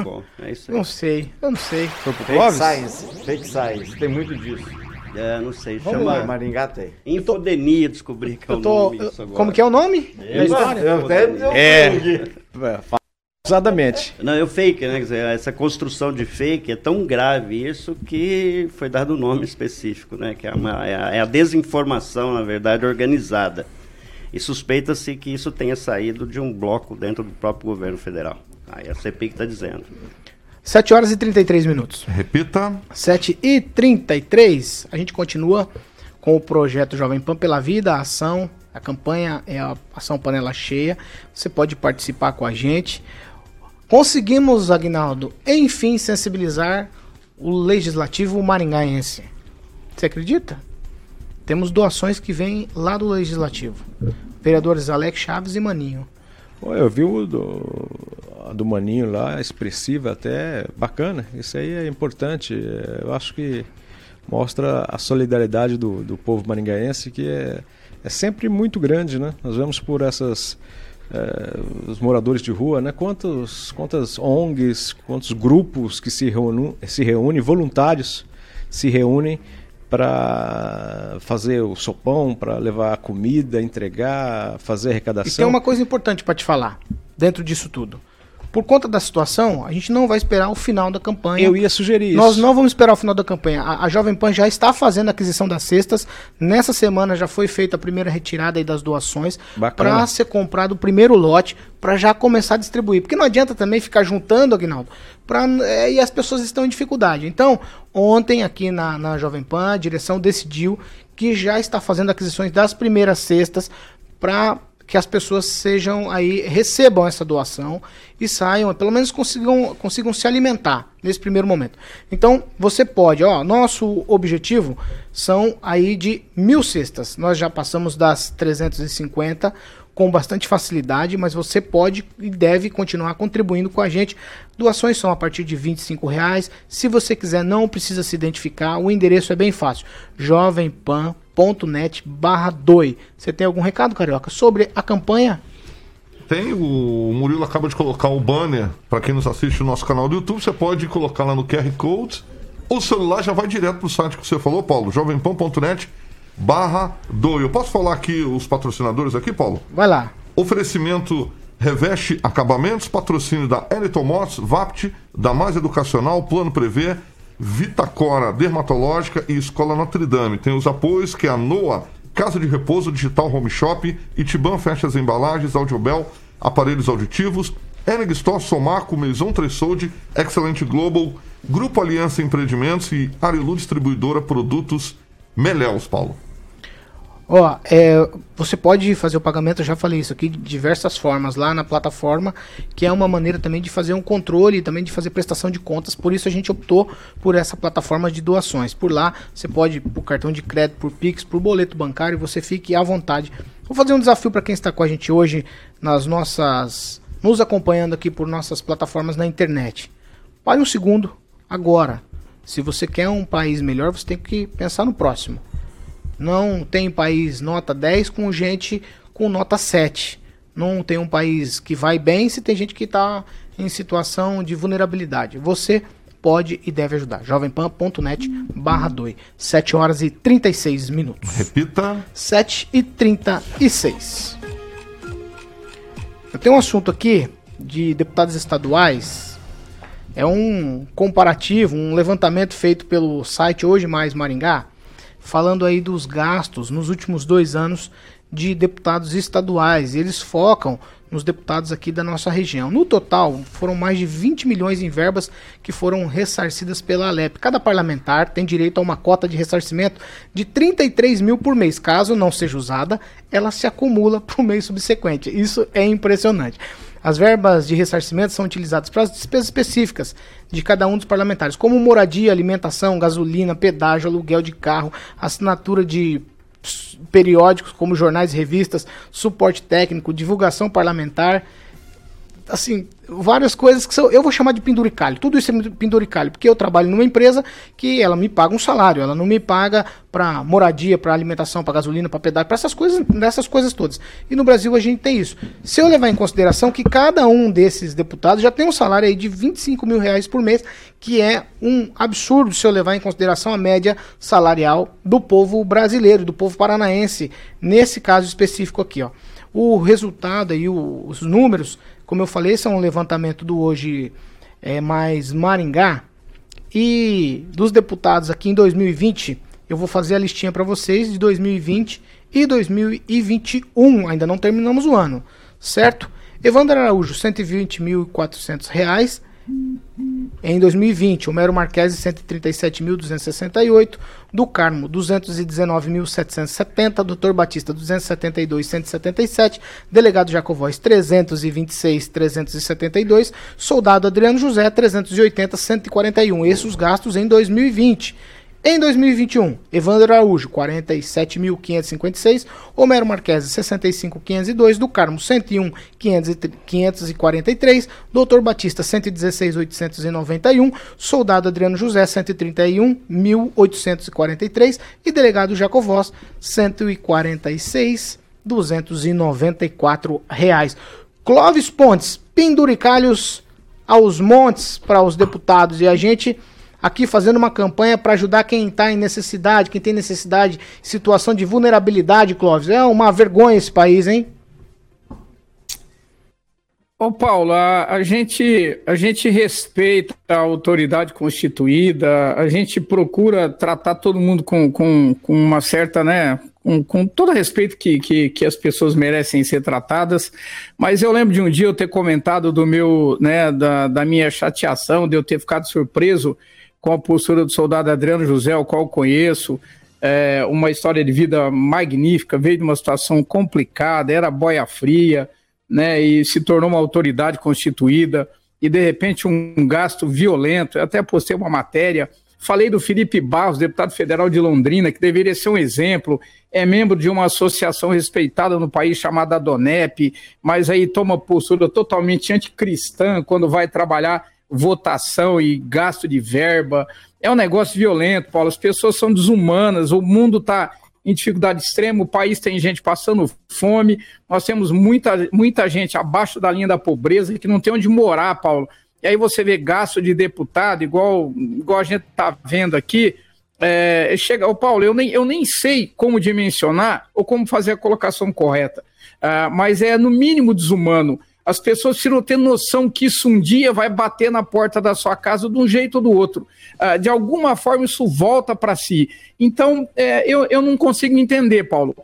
Bom, é isso aí. Não sei, eu não sei. Fake science, fake science, tem muito disso. É, não sei, Vamos chama lá. Maringá tem. Infodemia, descobri que é o tô, nome disso agora. Como que é o nome da história? Eu até é, é Exatamente. Não, eu fake, né? Quer dizer, essa construção de fake é tão grave isso que foi dado um nome específico, né? Que é, uma, é, a, é a desinformação, na verdade, organizada. E suspeita-se que isso tenha saído de um bloco dentro do próprio governo federal. Aí a CPI está dizendo. 7 horas e 33 minutos. Repita. 7 e 33. A gente continua com o projeto Jovem Pan pela Vida, a ação. A campanha é a ação panela cheia. Você pode participar com a gente. Conseguimos, Agnaldo, enfim sensibilizar o legislativo maringaense. Você acredita? Temos doações que vêm lá do legislativo. Vereadores Alex Chaves e Maninho. Eu vi o do, do Maninho lá, expressiva até, bacana. Isso aí é importante. Eu acho que mostra a solidariedade do, do povo maringaense, que é, é sempre muito grande, né? Nós vemos por essas... É, os moradores de rua, né? Quantos, quantas ONGs, quantos grupos que se reúnem, se reúnem voluntários se reúnem para fazer o sopão, para levar a comida, entregar, fazer arrecadação. E tem uma coisa importante para te falar dentro disso tudo. Por conta da situação, a gente não vai esperar o final da campanha. Eu ia sugerir Nós isso. não vamos esperar o final da campanha. A, a Jovem Pan já está fazendo a aquisição das cestas. Nessa semana já foi feita a primeira retirada das doações para ser comprado o primeiro lote para já começar a distribuir. Porque não adianta também ficar juntando, Aguinaldo, pra, é, e as pessoas estão em dificuldade. Então, ontem aqui na, na Jovem Pan, a direção decidiu que já está fazendo aquisições das primeiras cestas para que as pessoas sejam aí, recebam essa doação e saiam, pelo menos consigam, consigam se alimentar nesse primeiro momento. Então, você pode, ó, nosso objetivo são aí de mil cestas. Nós já passamos das 350 com bastante facilidade, mas você pode e deve continuar contribuindo com a gente. Doações são a partir de 25 reais. Se você quiser, não precisa se identificar. O endereço é bem fácil: jovempan.com net barra doi. Você tem algum recado, Carioca, sobre a campanha? Tem, o Murilo acaba de colocar o banner para quem nos assiste no nosso canal do YouTube. Você pode colocar lá no QR Code. O celular já vai direto para o site que você falou, Paulo, jovempan.net barra doi. Eu posso falar aqui os patrocinadores aqui, Paulo? Vai lá. Oferecimento Reveste Acabamentos, patrocínio da Eliton Motos, VAPT, da Mais Educacional, Plano Prever, Vitacora Dermatológica e Escola Notre Dame. Tem os apoios que é a NOA, Casa de Repouso Digital Home Shop, Itiban Festas Embalagens, Audiobel, Aparelhos Auditivos, Eneg Store, Somaco, Maison Tressolde, Excelente Global, Grupo Aliança Empreendimentos e Arilu Distribuidora Produtos Meléus, Paulo. Ó, é, você pode fazer o pagamento, eu já falei isso aqui, de diversas formas lá na plataforma, que é uma maneira também de fazer um controle também de fazer prestação de contas. Por isso a gente optou por essa plataforma de doações. Por lá você pode, por cartão de crédito, por Pix, por boleto bancário, você fique à vontade. Vou fazer um desafio para quem está com a gente hoje nas nossas. nos acompanhando aqui por nossas plataformas na internet. Pare um segundo, agora. Se você quer um país melhor, você tem que pensar no próximo. Não tem país nota 10 com gente com nota 7. Não tem um país que vai bem se tem gente que está em situação de vulnerabilidade. Você pode e deve ajudar. jovempan.net barra 2. 7 horas e 36 minutos. Repita. 7 e 36. Eu tenho um assunto aqui de deputados estaduais. É um comparativo, um levantamento feito pelo site Hoje Mais Maringá falando aí dos gastos nos últimos dois anos de deputados estaduais. Eles focam nos deputados aqui da nossa região. No total, foram mais de 20 milhões em verbas que foram ressarcidas pela Alep. Cada parlamentar tem direito a uma cota de ressarcimento de 33 mil por mês. Caso não seja usada, ela se acumula para o mês subsequente. Isso é impressionante. As verbas de ressarcimento são utilizadas para as despesas específicas de cada um dos parlamentares, como moradia, alimentação, gasolina, pedágio, aluguel de carro, assinatura de periódicos como jornais e revistas, suporte técnico, divulgação parlamentar. Assim, várias coisas que são, eu vou chamar de penduricalho. Tudo isso é penduricalho, porque eu trabalho numa empresa que ela me paga um salário, ela não me paga para moradia, para alimentação, para gasolina, para pedágio, para essas coisas, dessas coisas todas. E no Brasil a gente tem isso. Se eu levar em consideração que cada um desses deputados já tem um salário aí de 25 mil reais por mês, que é um absurdo se eu levar em consideração a média salarial do povo brasileiro, do povo paranaense, nesse caso específico aqui, ó. O resultado e os números como eu falei, esse é um levantamento do hoje é, mais Maringá. E dos deputados aqui em 2020, eu vou fazer a listinha para vocês de 2020 e 2021. Ainda não terminamos o ano, certo? Evandro Araújo, R$ 120.400. Em 2020, Homero Marques, 137.268. Do Carmo, 219.770. Doutor Batista, 272.177. Delegado Jacovóis, 326.372. Soldado Adriano José, 380.141. Esses os gastos em 2020. Em 2021, Evandro Araújo, 47.556, Homero Marques, 65.502, do Carmo, 101.543, Doutor Batista, 116.891, Soldado Adriano José, 131.843 e Delegado Jacovós, 146.294 reais. Clóvis Pontes, penduricalhos aos montes para os deputados e a gente aqui fazendo uma campanha para ajudar quem está em necessidade, quem tem necessidade, situação de vulnerabilidade, Clóvis. É uma vergonha esse país, hein? Ô Paulo, a, a, gente, a gente respeita a autoridade constituída, a gente procura tratar todo mundo com, com, com uma certa, né, com, com todo respeito que, que, que, as pessoas merecem ser tratadas, mas eu lembro de um dia eu ter comentado do meu, né, da, da minha chateação, de eu ter ficado surpreso com a postura do soldado Adriano José, o qual conheço, é, uma história de vida magnífica, veio de uma situação complicada, era boia fria, né, e se tornou uma autoridade constituída, e de repente um gasto violento. Eu até postei uma matéria, falei do Felipe Barros, deputado federal de Londrina, que deveria ser um exemplo, é membro de uma associação respeitada no país chamada DONEP, mas aí toma postura totalmente anticristã quando vai trabalhar votação e gasto de verba. É um negócio violento, Paulo. As pessoas são desumanas, o mundo está em dificuldade extrema, o país tem gente passando fome, nós temos muita, muita gente abaixo da linha da pobreza que não tem onde morar, Paulo. E aí você vê gasto de deputado, igual, igual a gente está vendo aqui. É, chega, oh, Paulo, eu nem, eu nem sei como dimensionar ou como fazer a colocação correta, uh, mas é no mínimo desumano As pessoas precisam ter noção que isso um dia vai bater na porta da sua casa de um jeito ou do outro. Uh, de alguma forma, isso volta para si. Então, é, eu, eu não consigo entender, Paulo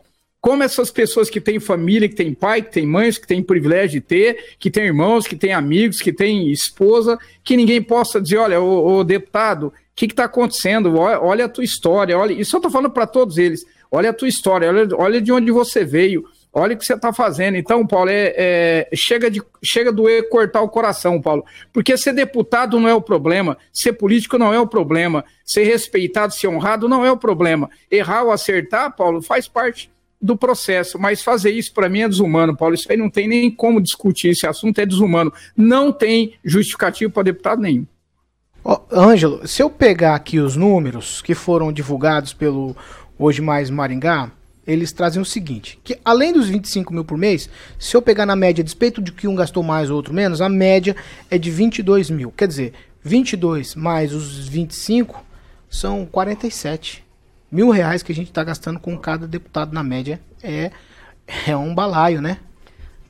como essas pessoas que têm família, que têm pai, que têm mães, que têm privilégio de ter, que têm irmãos, que têm amigos, que têm esposa, que ninguém possa dizer, olha, o, deputado, o que está acontecendo? Olha, olha, a tua história, olha, isso eu estou falando para todos eles, olha a tua história, olha, olha de onde você veio, olha o que você está fazendo. Então, Paulo, é, é, chega, de, chega doer cortar o coração, Paulo, porque ser deputado não é o problema, ser político não é o problema, ser respeitado, ser honrado não é o problema. Errar ou acertar, Paulo, faz parte do processo, mas fazer isso para mim é desumano, Paulo. Isso aí não tem nem como discutir, esse assunto é desumano. Não tem justificativo para deputado nenhum. Oh, Ângelo, se eu pegar aqui os números que foram divulgados pelo Hoje Mais Maringá, eles trazem o seguinte: que além dos 25 mil por mês, se eu pegar na média, despeito de que um gastou mais ou outro menos, a média é de 22 mil. Quer dizer, 22 mais os 25 são 47 mil reais que a gente está gastando com cada deputado na média é, é um balaio, né?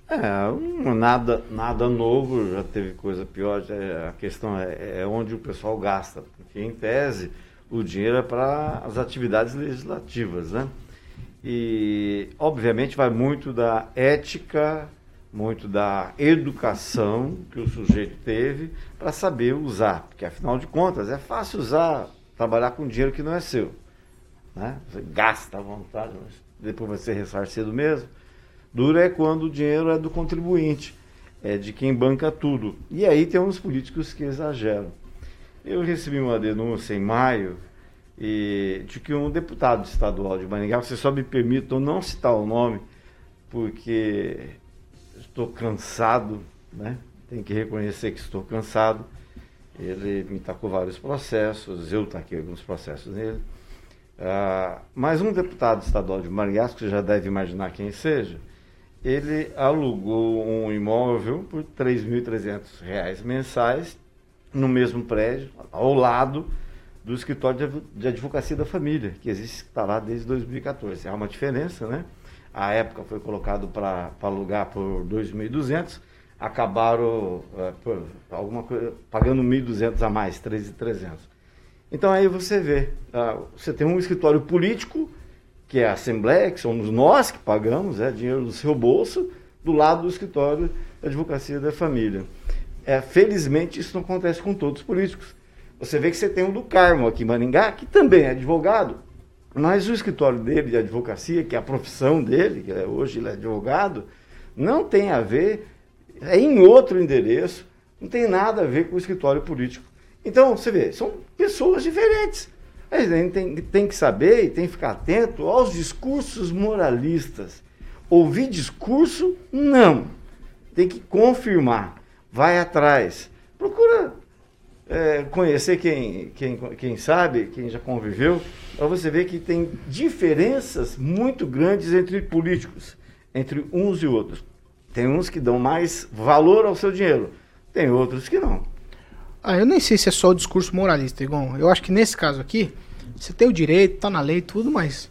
É, um, nada, nada novo, já teve coisa pior. a questão é, é onde o pessoal gasta, porque em tese o dinheiro é para as atividades legislativas, né? E obviamente vai muito da ética, muito da educação que o sujeito teve para saber usar, porque afinal de contas é fácil usar, trabalhar com dinheiro que não é seu né? Você gasta à vontade, depois vai ser ressarcido mesmo. Duro é quando o dinheiro é do contribuinte, é de quem banca tudo. E aí tem uns políticos que exageram. Eu recebi uma denúncia em maio e, de que um deputado estadual de Maringá, você só me permitam não citar o nome, porque estou cansado, né? Tem que reconhecer que estou cansado. Ele me tacou vários processos, eu taquei alguns processos nele. Uh, mas um deputado estadual de Maringá, que você já deve imaginar quem seja, ele alugou um imóvel por R$ 3.300 mensais no mesmo prédio, ao lado do escritório de advocacia da família, que existe, está lá desde 2014. Há uma diferença, né? A época foi colocado para alugar por 2.200, acabaram uh, por alguma coisa, pagando 1.200 a mais, 3.300. Então aí você vê, uh, você tem um escritório político, que é a Assembleia, que somos nós que pagamos, é dinheiro do seu bolso, do lado do escritório da Advocacia da Família. É, felizmente isso não acontece com todos os políticos. Você vê que você tem o do Carmo aqui em Maringá, que também é advogado, mas o escritório dele de advocacia, que é a profissão dele, que é, hoje ele é advogado, não tem a ver, é em outro endereço, não tem nada a ver com o escritório político. Então, você vê, são pessoas diferentes. A gente tem, tem que saber e tem que ficar atento aos discursos moralistas. Ouvir discurso, não. Tem que confirmar. Vai atrás. Procura é, conhecer quem, quem, quem sabe, quem já conviveu, para você ver que tem diferenças muito grandes entre políticos, entre uns e outros. Tem uns que dão mais valor ao seu dinheiro, tem outros que não. Ah, eu nem sei se é só o discurso moralista, Igor. Eu acho que nesse caso aqui, você tem o direito, tá na lei tudo, mas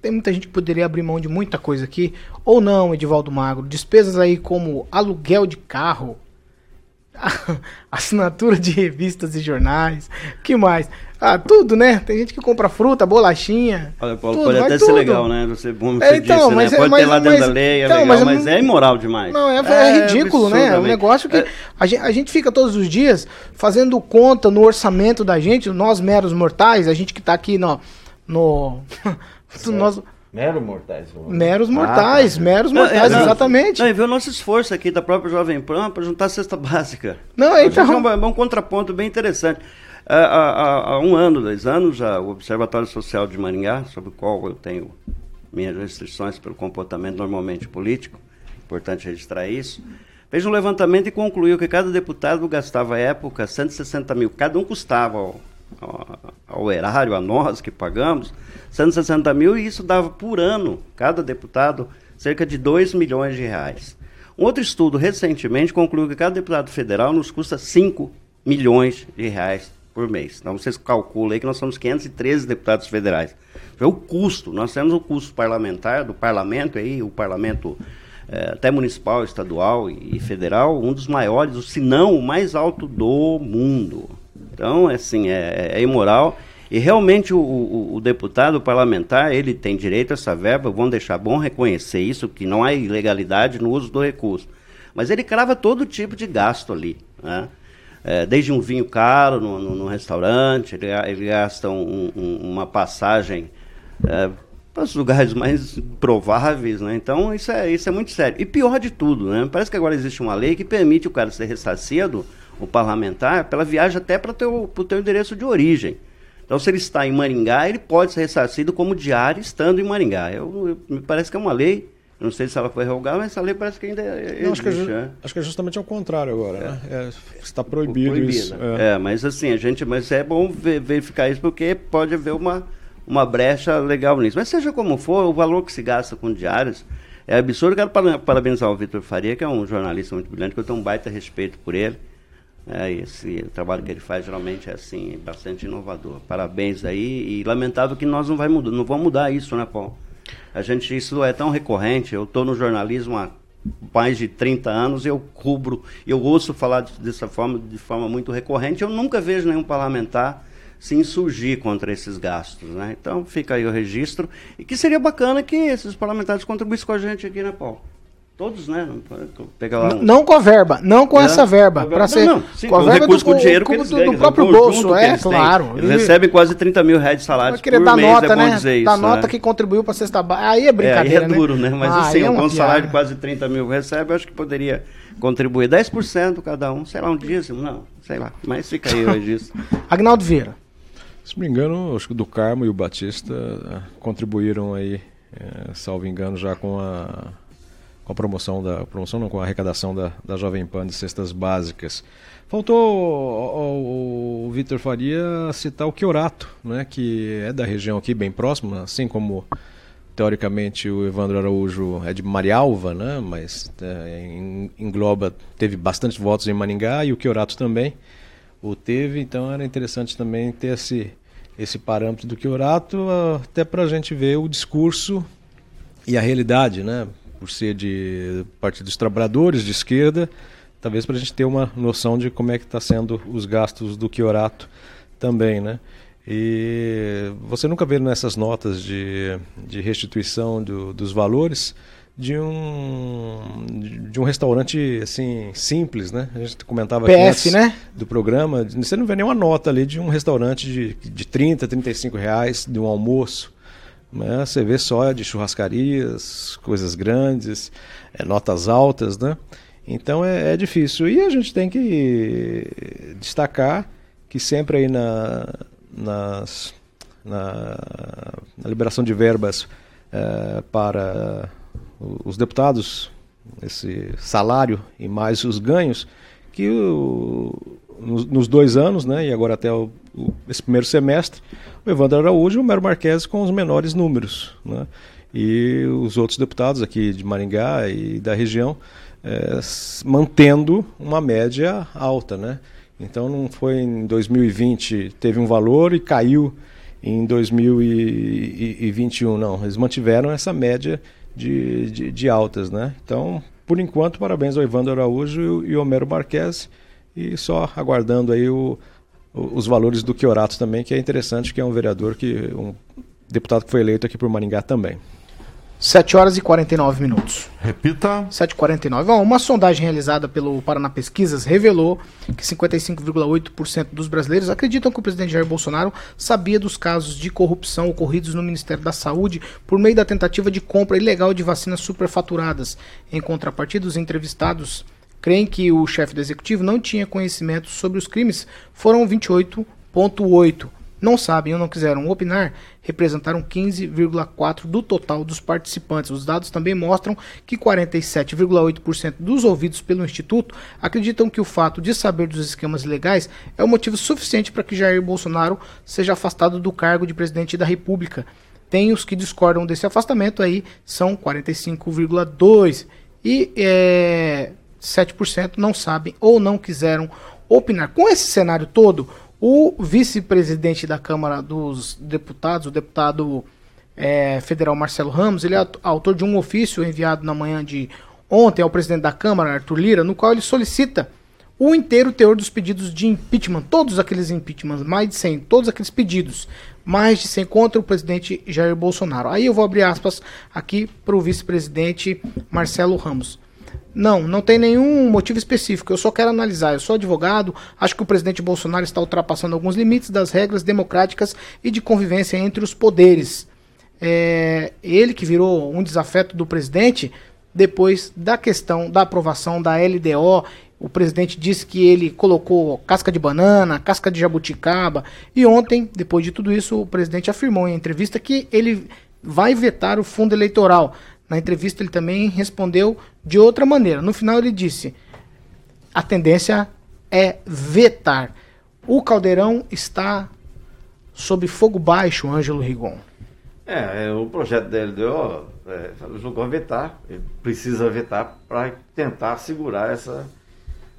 tem muita gente que poderia abrir mão de muita coisa aqui. Ou não, Edivaldo Magro. Despesas aí como aluguel de carro, assinatura de revistas e jornais, que mais? Ah, tudo, né? Tem gente que compra fruta, bolachinha. Olha, Paulo, tudo, pode até tudo. ser legal, né? Você, é, você então, disse, mas né? É, pode mas, ter lá dentro mas, da lei, é então, legal, mas, mas, é imoral demais. Não, é, é, é ridículo, né? É um negócio que a, gente, a gente fica todos os dias fazendo conta no orçamento da gente, nós meros mortais, a gente que tá aqui no... no nós, Meros mortais. Meros mortais, ah, tá. meros mortais, é, exatamente. Não, e ver o nosso esforço aqui da própria Jovem Pan para juntar a cesta básica. Não, então... É um, é um contraponto bem interessante. Há, há, há, um ano, dois anos, já, o Observatório Social de Maringá, sobre o qual eu tenho minhas restrições pelo comportamento normalmente político, importante registrar isso, fez um levantamento e concluiu que cada deputado gastava à época 160 mil, cada um custava ao, erário, a nós que pagamos, 160 mil, e isso dava por ano, cada deputado, cerca de 2 milhões de reais. Um outro estudo recentemente concluiu que cada deputado federal nos custa 5 milhões de reais por mês. Então vocês calculam aí que nós somos 513 deputados federais. É o custo, nós temos o custo parlamentar do parlamento aí, o parlamento é, até municipal, estadual e federal, um dos maiores, se não o mais alto do mundo. Então, assim, é, é imoral. E realmente o, o, o, deputado parlamentar, ele tem direito a essa verba, vamos deixar bom reconhecer isso, que não há ilegalidade no uso do recurso. Mas ele crava todo tipo de gasto ali. Né? É, desde um vinho caro no, no, no restaurante, ele, ele gasta um, um, uma passagem é, para os lugares mais prováveis, né? Então isso é, isso é muito sério. E pior de tudo, né? Parece que agora existe uma lei que permite o cara ser ressarcido, o parlamentar, pela viagem até para o teu, teu endereço de origem. Então, se ele está em Maringá, ele pode ser ressarcido como diário estando em Maringá. Eu, eu, me parece que é uma lei. Não sei se ela foi revogada, mas essa lei parece que ainda existe. Não, acho, que é, né? acho que é justamente ao contrário agora, é. né? É, está proibido, proibido isso. É. é. mas assim, a gente, mas é bom verificar isso porque pode haver uma, uma brecha legal nisso. Mas seja como for, o valor que se gasta com diários é absurdo. Quero parabenizar o Vitor Faria, que é um jornalista muito brilhante, que eu tenho um baita respeito por ele. É, esse o trabalho que ele faz geralmente é assim, bastante inovador. Parabéns aí e lamentável que nós não vai mudar, não vamos mudar isso, né, Paulo? A gente isso é tão recorrente. Eu estou no jornalismo há mais de 30 anos, eu cubro, eu ouço falar dessa forma, de forma muito recorrente. Eu nunca vejo nenhum parlamentar se insurgir contra esses gastos, né? Então fica aí o registro e que seria bacana que esses parlamentares contribuíssem com a gente aqui, né, Paulo? Todos, né? Pegar lá um... Não com a verba, não com é, essa verba. Para ser não, sim, com a verba recurso, do, com o dinheiro que eles do, do próprio bolso, é, claro. Eles e... recebem quase 30 mil reais de salário por dar mês, nota, é né? dizer isso. nota né? que contribuiu para a cesta básica. Aí é brincadeira, é, aí é duro, né? né? Mas ah, assim, é um salário de quase 30 mil recebe, eu acho que poderia contribuir 10% cada um, sei lá, um dízimo, não, sei lá. Mas fica aí hoje isso. Agnaldo Vieira. Se não me engano, acho que o do Carmo e o Batista eh, contribuíram aí, é, salvo engano, já com a com a promoção da promoção não, com a arrecadação da, da Jovem Pan de cestas básicas. Faltou o, Vitor Faria citar o Chiorato, né, que é da região aqui bem próxima, assim como teoricamente o Evandro Araújo é de Marialva, né, mas é, engloba teve bastante votos em Maningá e o Chiorato também o teve, então era interessante também ter esse esse parâmetro do Chiorato até para a gente ver o discurso e a realidade, né? Por ser de Partido dos Trabalhadores, de esquerda, talvez para a gente ter uma noção de como é que está sendo os gastos do Chiorato também, né? E você nunca vê nessas notas de, de restituição do, dos valores de um de um restaurante assim simples, né? A gente comentava PF, né? do programa, você não vê nenhuma nota ali de um restaurante de, de 30, 35 reais de um almoço. Né? Você vê só de churrascarias, coisas grandes, é, notas altas, né? Então é, é, difícil. E a gente tem que destacar que sempre aí na, nas, na, na liberação de verbas é, para os deputados, esse salário e mais os ganhos, que o, nos, nos, dois anos, né, e agora até o, o, esse primeiro semestre, o Evandro Araújo e o Mero Marques com os menores números. Né? E os outros deputados aqui de Maringá e da região é, mantendo uma média alta. Né? Então não foi em 2020 teve um valor e caiu em 2021, não. Eles mantiveram essa média de, de, de altas. Né? Então, por enquanto, parabéns ao Evandro Araújo e ao Homero Marques e só aguardando aí o, os valores do Chiorato também, que é interessante, que é um vereador que um deputado que foi eleito aqui por Maringá também. 7 horas e 49 minutos. Repita. 7h49. Uma sondagem realizada pelo Paraná Pesquisas revelou que 55,8% dos brasileiros acreditam que o presidente Jair Bolsonaro sabia dos casos de corrupção ocorridos no Ministério da Saúde por meio da tentativa de compra ilegal de vacinas superfaturadas. Em contrapartida, os entrevistados creem que o chefe do executivo não tinha conhecimento sobre os crimes foram 28,8. Não sabem ou não quiseram opinar, representaram 15,4% do total dos participantes. Os dados também mostram que 47,8% dos ouvidos pelo Instituto acreditam que o fato de saber dos esquemas ilegais é o motivo suficiente para que Jair Bolsonaro seja afastado do cargo de presidente da República. Tem os que discordam desse afastamento aí, são 45,2%. E é, 7% não sabem ou não quiseram opinar. Com esse cenário todo, o vice-presidente da Câmara dos Deputados, o deputado é, federal Marcelo Ramos, ele é autor de um ofício enviado na manhã de ontem ao presidente da Câmara, Arthur Lira, no qual ele solicita o inteiro teor dos pedidos de impeachment, todos aqueles impeachments, mais de 100, todos aqueles pedidos, mais de 100 contra o presidente Jair Bolsonaro. Aí eu vou abrir aspas aqui para o vice-presidente Marcelo Ramos. Não, não tem nenhum motivo específico. Eu só quero analisar. Eu sou advogado. Acho que o presidente Bolsonaro está ultrapassando alguns limites das regras democráticas e de convivência entre os poderes. É, ele que virou um desafeto do presidente depois da questão da aprovação da LDO. O presidente disse que ele colocou casca de banana, casca de jabuticaba. E ontem, depois de tudo isso, o presidente afirmou em entrevista que ele vai vetar o fundo eleitoral. Na entrevista, ele também respondeu de outra maneira. No final, ele disse: a tendência é vetar. O caldeirão está sob fogo baixo, Ângelo Rigon. É, é o projeto da LDO é, jogou a vetar, precisa vetar para tentar segurar essa,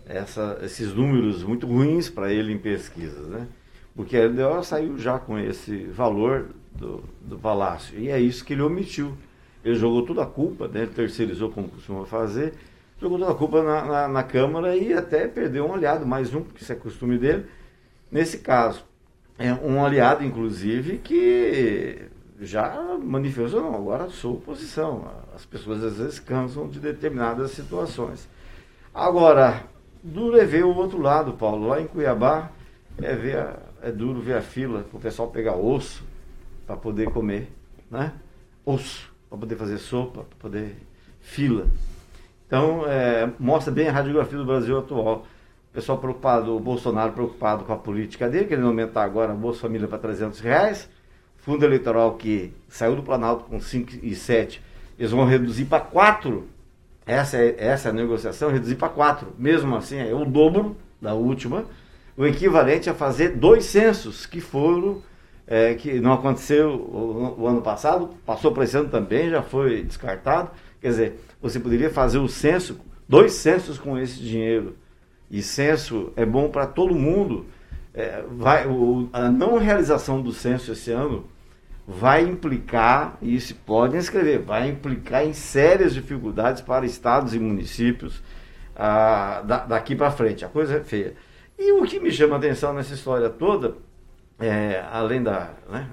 essa, esses números muito ruins para ele em pesquisas, né? Porque a LDO saiu já com esse valor do, do palácio, e é isso que ele omitiu. Ele jogou toda a culpa, né? terceirizou como costuma fazer, jogou toda a culpa na, na, na, Câmara e até perdeu um aliado, mais um, que isso é costume dele, nesse caso. É um aliado, inclusive, que já manifestou, não, agora sou oposição. As pessoas às vezes cansam de determinadas situações. Agora, duro é ver o outro lado, Paulo. Lá em Cuiabá é, ver a, é duro ver a fila, o pessoal pegar osso para poder comer, né? Osso para poder fazer sopa, para poder fila. Então, é, mostra bem a radiografia do Brasil atual. O pessoal preocupado, o Bolsonaro preocupado com a política dele, querendo aumentar agora a Bolsa Família para 300 reais. Fundo eleitoral que saiu do Planalto com 5 e 7, eles vão reduzir para 4. Essa é, essa é a negociação, reduzir para 4. Mesmo assim, é o dobro da última, o equivalente a fazer dois censos que foram é, que não aconteceu o, o, ano passado, passou para esse ano também, já foi descartado. Quer dizer, você poderia fazer o censo, dois censos com esse dinheiro. E censo é bom para todo mundo. É, vai, o, a não realização do censo esse ano vai implicar, e se podem escrever, vai implicar em sérias dificuldades para estados e municípios ah, da, daqui para frente. A coisa é feia. E o que me chama a atenção nessa história toda é, além da, né,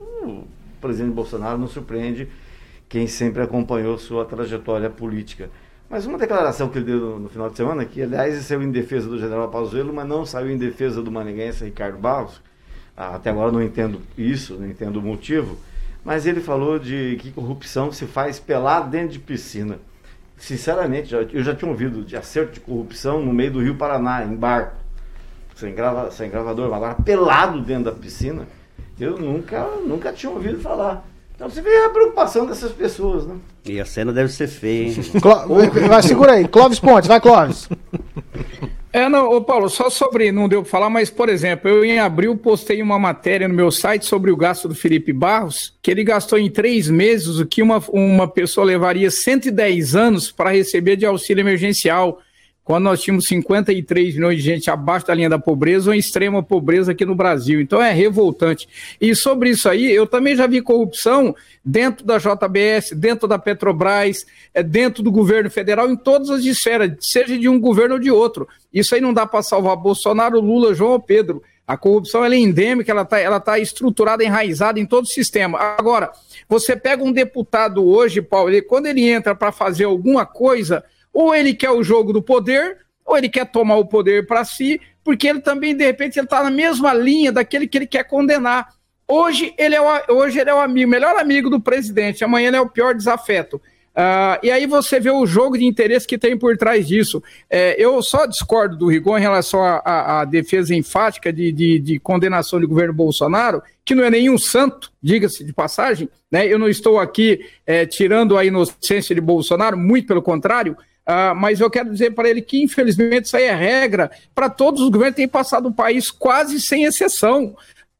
O presidente Bolsonaro não surpreende quem sempre acompanhou sua trajetória política. Mas uma declaração que ele deu no, final de semana, que aliás saiu em defesa do general Pazuello, mas não saiu em defesa do maninguense Ricardo Barros, até agora não entendo isso, não entendo o motivo, mas ele falou de que corrupção se faz pelado dentro de piscina. Sinceramente, eu já tinha ouvido de acerto de corrupção no meio do Rio Paraná, em barco sem, grava, sem gravador, agora pelado dentro da piscina, eu nunca, nunca tinha ouvido falar. Então você vê a preocupação dessas pessoas, né? E a cena deve ser feia, hein? vai, segura aí. Clóvis Pontes, vai, Clóvis. É, não, ô Paulo, só sobre, não deu para falar, mas, por exemplo, eu em abril postei uma matéria no meu site sobre o gasto do Felipe Barros, que ele gastou em três meses o que uma, uma pessoa levaria 110 anos para receber de auxílio emergencial quando nós tínhamos 53 milhões de gente abaixo da linha da pobreza ou em extrema pobreza aqui no Brasil. Então é revoltante. E sobre isso aí, eu também já vi corrupção dentro da JBS, dentro da Petrobras, é, dentro do governo federal, em todas as esferas, seja de um governo ou de outro. Isso aí não dá para salvar Bolsonaro, Lula, João ou Pedro. A corrupção é endêmica, ela está ela tá estruturada, enraizada em todo o sistema. Agora, você pega um deputado hoje, Paulo, ele, quando ele entra para fazer alguma coisa ou ele quer o jogo do poder, ou ele quer tomar o poder para si, porque ele também, de repente, ele está na mesma linha daquele que ele quer condenar. Hoje ele é o, hoje ele é o amigo, melhor amigo do presidente, amanhã ele é o pior desafeto. Uh, e aí você vê o jogo de interesse que tem por trás disso. É, eu só discordo do Rigon em relação à defesa enfática de, de, de, condenação do governo Bolsonaro, que não é nenhum santo, diga-se de passagem. Né? Eu não estou aqui é, tirando a inocência de Bolsonaro, muito pelo contrário, Uh, mas eu quero dizer para ele que, infelizmente, isso aí é regra para todos os governos que têm passado o país quase sem exceção.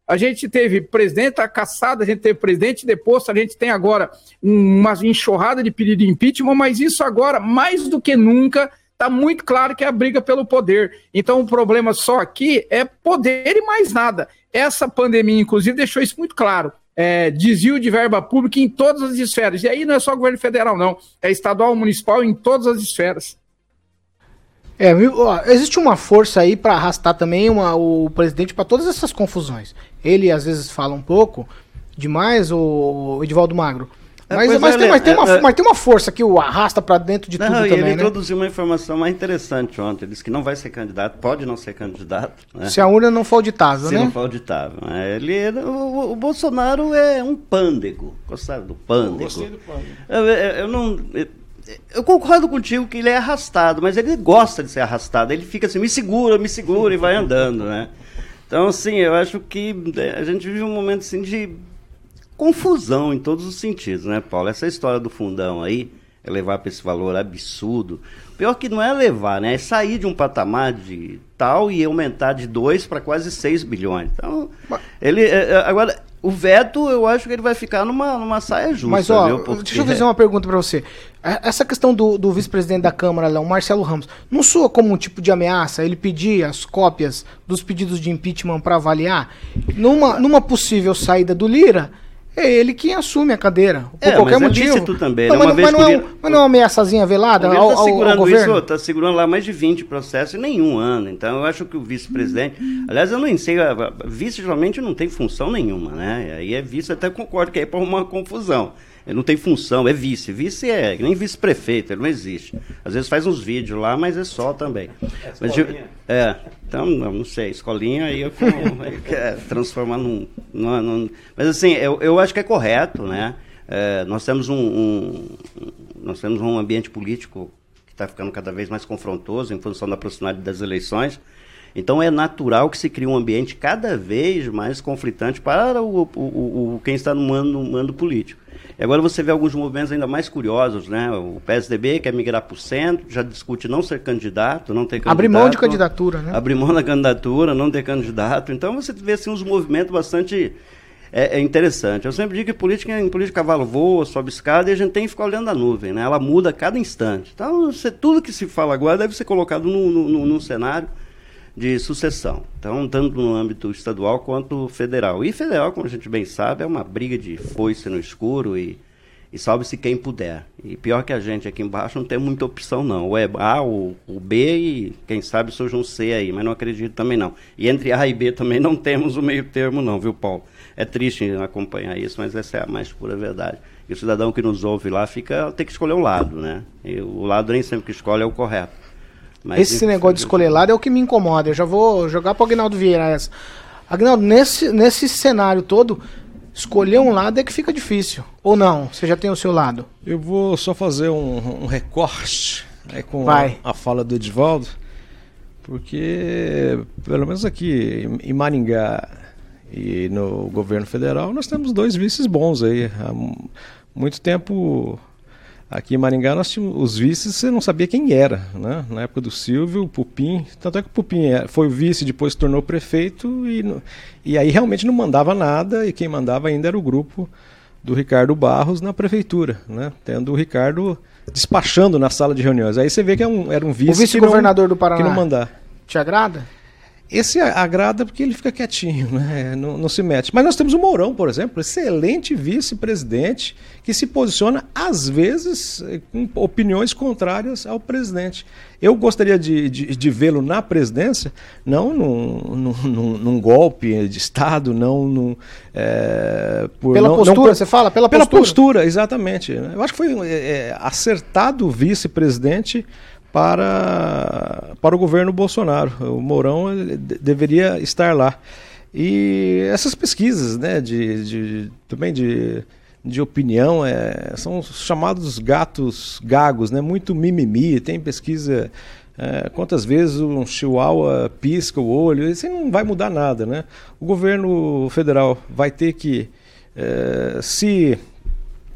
A gente teve presidente caçado, a gente teve presidente deposto, a gente tem agora uma enxurrada de pedido de impeachment, mas isso agora, mais do que nunca, está muito claro que é a briga pelo poder. Então o problema só aqui é poder e mais nada. Essa pandemia, inclusive, deixou isso muito claro. É, desvio de verba pública em todas as esferas. E aí não é só governo federal, não. É estadual, municipal, em todas as esferas. É, ó, existe uma força aí para arrastar também uma, o presidente para todas essas confusões. Ele às vezes fala um pouco demais, o Edivaldo Magro. É, mas, mas, tem, mas, tem uma, é, mas tem uma força que o arrasta para dentro de não, tudo também, ele né? introduziu uma informação mais interessante ontem. Ele disse que não vai ser candidato, pode não ser candidato. Né? Se a urna não for auditável, Se né? Se não for auditável. Né? Ele, o, o, Bolsonaro é um pândego. Gostaram do pândego? Eu gostei do pândego. Eu, eu, eu não... Eu concordo contigo que ele é arrastado, mas ele gosta de ser arrastado. Ele fica assim, me segura, me segura e vai andando, né? Então, assim, eu acho que é, a gente vive um momento assim de confusão em todos os sentidos, né, Paulo? Essa história do fundão aí, é levar para esse valor absurdo. Pior que não é levar, né? É sair de um patamar de tal e aumentar de 2 para quase 6 bilhões. Então, ele. É, é, agora, o veto, eu acho que ele vai ficar numa, numa saia justa. Mas, ó, viu? Porque... deixa eu fazer uma pergunta para você. Essa questão do, do vice-presidente da Câmara, o Marcelo Ramos, não soa como um tipo de ameaça ele pedir as cópias dos pedidos de impeachment para avaliar? Numa, numa possível saída do Lira é ele quem assume a cadeira. Por é, qualquer mas é motivo. É também, não, né? mas, mas, não é, mas não é uma ameaçazinha velada ao, tá segurando isso, está segurando lá mais de 20 processos em nenhum ano. Então eu acho que o vice-presidente. Aliás, eu não sei, vice geralmente não tem função nenhuma, né? Aí é vice, até concordo que aí é por uma confusão. Ele não tem função, é vice. Vice é nem vice-prefeito, ele não existe. Às vezes faz uns vídeos lá, mas é só também. É, mas, é então, não sei, escolinha aí eu quero transformar num, num, num, Mas assim, eu, eu acho que é correto, né? É, nós temos um, um, nós temos um ambiente político que está ficando cada vez mais confrontoso em função da proximidade das eleições. Então é natural que se crie um ambiente cada vez mais conflitante para o, o, o quem está no mando, no mando político. E agora você vê alguns movimentos ainda mais curiosos, né? O PSDB quer migrar para o centro, já discute não ser candidato, não ter candidato. Abrir mão de candidatura, né? Abrir mão da candidatura, não ter candidato. Então você vê assim, uns movimentos bastante é, é, interessante. Eu sempre digo que política, em política cavalo voa, sobe escada e a gente tem que ficar olhando a nuvem, né? Ela muda a cada instante. Então, você, tudo que se fala agora deve ser colocado num, cenário de sucessão. Então, tanto no âmbito estadual quanto federal. E federal, como a gente bem sabe, é uma briga de foice no escuro e, e salve-se quem puder. E pior que a gente aqui embaixo não tem muita opção não. Ou é A, ou o B e quem sabe surge um C aí, mas não acredito também não. E entre A e B também não temos o meio termo não, viu Paulo? É triste acompanhar isso, mas essa é a mais pura verdade. E o cidadão que nos ouve lá fica tem que escolher um lado, né? E o lado nem sempre que escolhe é o correto. Mas Esse negócio de escolher lado é o que me incomoda. Eu já vou jogar para o Agnaldo Vieira essa. Agnaldo, nesse, nesse cenário todo, escolher um lado é que fica difícil. Ou não? Você já tem o seu lado? Eu vou só fazer um, um recorte né, com Vai. a fala do Edvaldo, porque, pelo menos aqui em Maringá e no governo federal, nós temos dois vices bons aí. Há muito tempo Aqui em Maringá nós tínhamos os vices, você não sabia quem era, né? Na época do Silvio, o Pupim, tanto é que o Pupim é, foi vice, depois se tornou prefeito e, e aí realmente não mandava nada e quem mandava ainda era o grupo do Ricardo Barros na prefeitura, né? Tendo o Ricardo despachando na sala de reuniões. Aí você vê que é um, era um vice. O vice-governador do Paraná. Que não mandar. Te agrada? Esse agrada porque ele fica quietinho, né? não, não, se mete. Mas nós temos o Mourão, por exemplo, excelente vice-presidente, que se posiciona, às vezes, com opiniões contrárias ao presidente. Eu gostaria de, de, de vê-lo na presidência, não num, num, num, golpe de Estado, não num. É, por, pela não, postura, não, você fala? Pela, pela postura. postura, exatamente. Eu acho que foi é, acertado o vice-presidente para, para o governo Bolsonaro. O Mourão deveria estar lá. E essas pesquisas né, de, de também de, de opinião é, são chamados gatos gagos, né, muito mimimi. Tem pesquisa é, quantas vezes um chihuahua pisca o olho, isso não vai mudar nada. Né? O governo federal vai ter que é, se,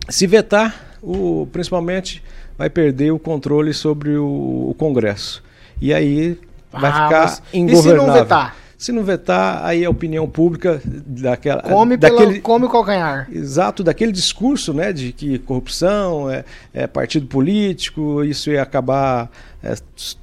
se vetar, o, principalmente vai perder o controle sobre o, o Congresso. E aí vai ah, ficar ingovernável. E se não vetar? Se não vetar, aí a opinião pública daquela. Come, daquele, pela, come o calcanhar. Exato, daquele discurso né, de que corrupção é, é partido político, isso ia acabar é,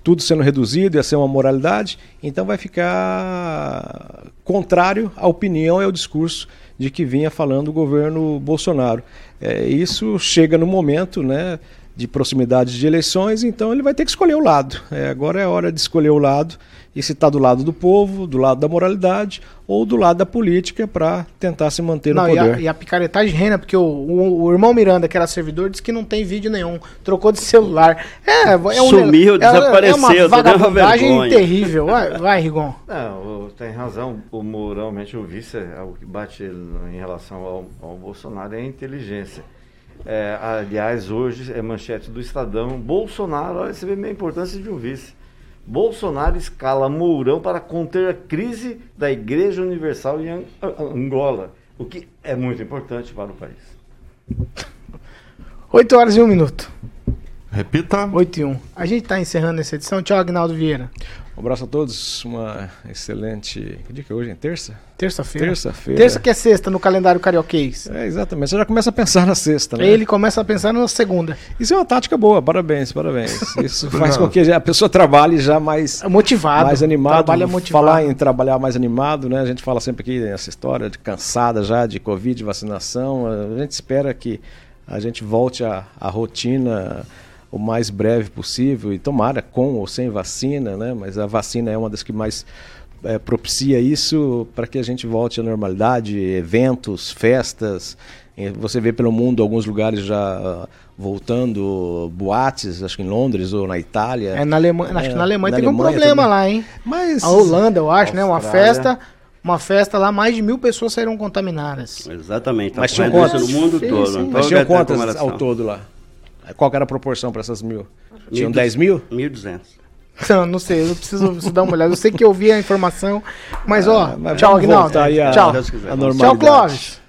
tudo sendo reduzido, ia ser uma moralidade. Então vai ficar contrário à opinião e ao discurso de que vinha falando o governo Bolsonaro. É, isso chega no momento né, de proximidade de eleições, então ele vai ter que escolher o lado. É, agora é hora de escolher o lado e se está do lado do povo, do lado da moralidade ou do lado da política para tentar se manter Não, no e poder. a, e a picaretagem reina, porque o, o- o irmão Miranda, que era servidor, disse que não tem vídeo nenhum. Trocou de celular. É, é um, Sumiu, é, desapareceu, É uma vagabundagem terrível. Vai, vai, Rigon. Não, tem razão. O Mourão, realmente, o vice, é o que bate em relação ao, ao Bolsonaro é a inteligência. É, aliás, hoje é manchete do Estadão. Bolsonaro, olha, você vê a importância de um vice. Bolsonaro escala Mourão para conter a crise da Igreja Universal em An- An- Angola, o que é muito importante para o país. 8 horas e 1 minuto. Repita. 8 e 1. A gente tá encerrando essa edição. Tchau, Agnaldo Vieira. Um abraço a todos, uma excelente. Que dia que é hoje? Terça? Terça-feira. Terça-feira. Terça que é sexta no calendário carioquês. É, exatamente. Você já começa a pensar na sexta, né? Ele começa a pensar na segunda. Isso é uma tática boa, parabéns, parabéns. Isso faz com que a pessoa trabalhe já mais, Motivado. mais animado. Trabalha motivado. Falar em trabalhar mais animado, né? A gente fala sempre aqui nessa história de cansada já de Covid, vacinação. A gente espera que a gente volte à, à rotina o mais breve possível e tomara com ou sem vacina, né? Mas a vacina é uma das que mais eh, propicia isso para que a gente volte à normalidade, eventos, festas. Você vê pelo mundo alguns lugares já ah, voltando, boates, acho que em Londres ou na Itália. É, na Alemanha, acho que na É, Alemanha na teve um Alemanha problema também. lá, hein? Mas A Holanda, eu acho, né? Uma Austrália. festa. Uma festa lá, mais de mil pessoas saíram contaminadas. Exatamente, tá Mas tinham quantas? no mundo todo. sim. não Mas tô tinham quantas ao todo lá? Qual que era a proporção para essas mil? Tinham Mil 10 mil? 1.200. Não, não sei, eu preciso, preciso dar uma olhada. Eu sei que eu vi a informação, mas ó, Ah, mas tchau, vamos Agnaldo. voltar aí a- Tchau. Deus quiser. a Tchau. Clóvis.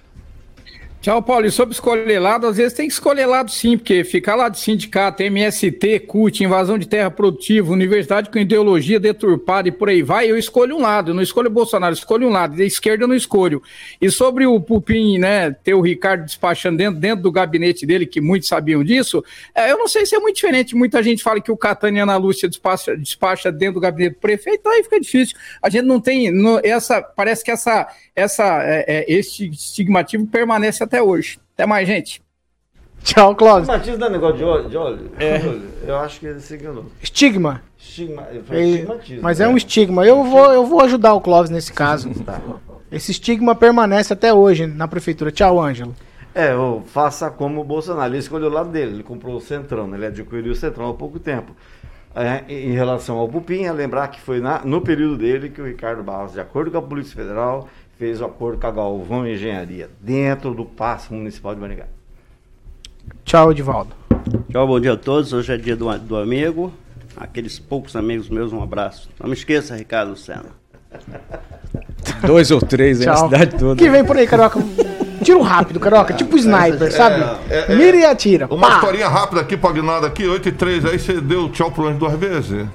Tchau, Paulo. E sobre escolher lado, às vezes tem que escolher lado sim, porque ficar lá de sindicato, MST, CUT, invasão de terra produtiva, universidade com ideologia deturpada e por aí vai, eu escolho um lado, eu não escolho Bolsonaro, eu escolho um lado, da esquerda eu não escolho. E sobre o Pupim, né, ter o Ricardo despachando dentro, dentro do gabinete dele, que muitos sabiam disso, é, eu não sei se é muito diferente. Muita gente fala que o Catânia e Ana Lúcia despacha, despacha dentro do gabinete do prefeito, aí fica difícil. A gente não tem, essa, parece que essa, essa, é, é, esse estigmatismo permanece hoje. Até mais, gente. Tchau, Clóvis. Batismo não é negócio de óleo? De óleo? Eu acho que ele se enganou. Estigma. Estigma, É, estigmatismo, mas é né? um estigma. Eu vou, eu vou ajudar o Clóvis nesse caso. Esse estigma permanece até hoje na prefeitura. Tchau, Ângelo. É, o faça como o Bolsonaro. Ele escolheu o lado dele, ele comprou o Centrão, né? ele adquiriu o Centrão há pouco tempo. É, em relação ao Pupim, é lembrar que foi na- no período dele que o Ricardo Barros, de acordo com a Polícia Federal, fez o acordo com a Galvão Engenharia, dentro do Paço Municipal de Maringá. Tchau, Edivaldo. Tchau, bom dia a todos. Hoje é dia do, do amigo. Aqueles poucos amigos meus, um abraço. Não me esqueça, Ricardo Lucena. Dois ou três aí na Tchau. cidade toda. que vem por aí, Carioca? Tiro rápido, Carioca. Tipo sniper, sabe? é, é. Mira e atira. Uma Pá! historinha rápida aqui pro Aguinaldo aqui, 8 e 3, aí você deu tchau pro anjo duas vezes.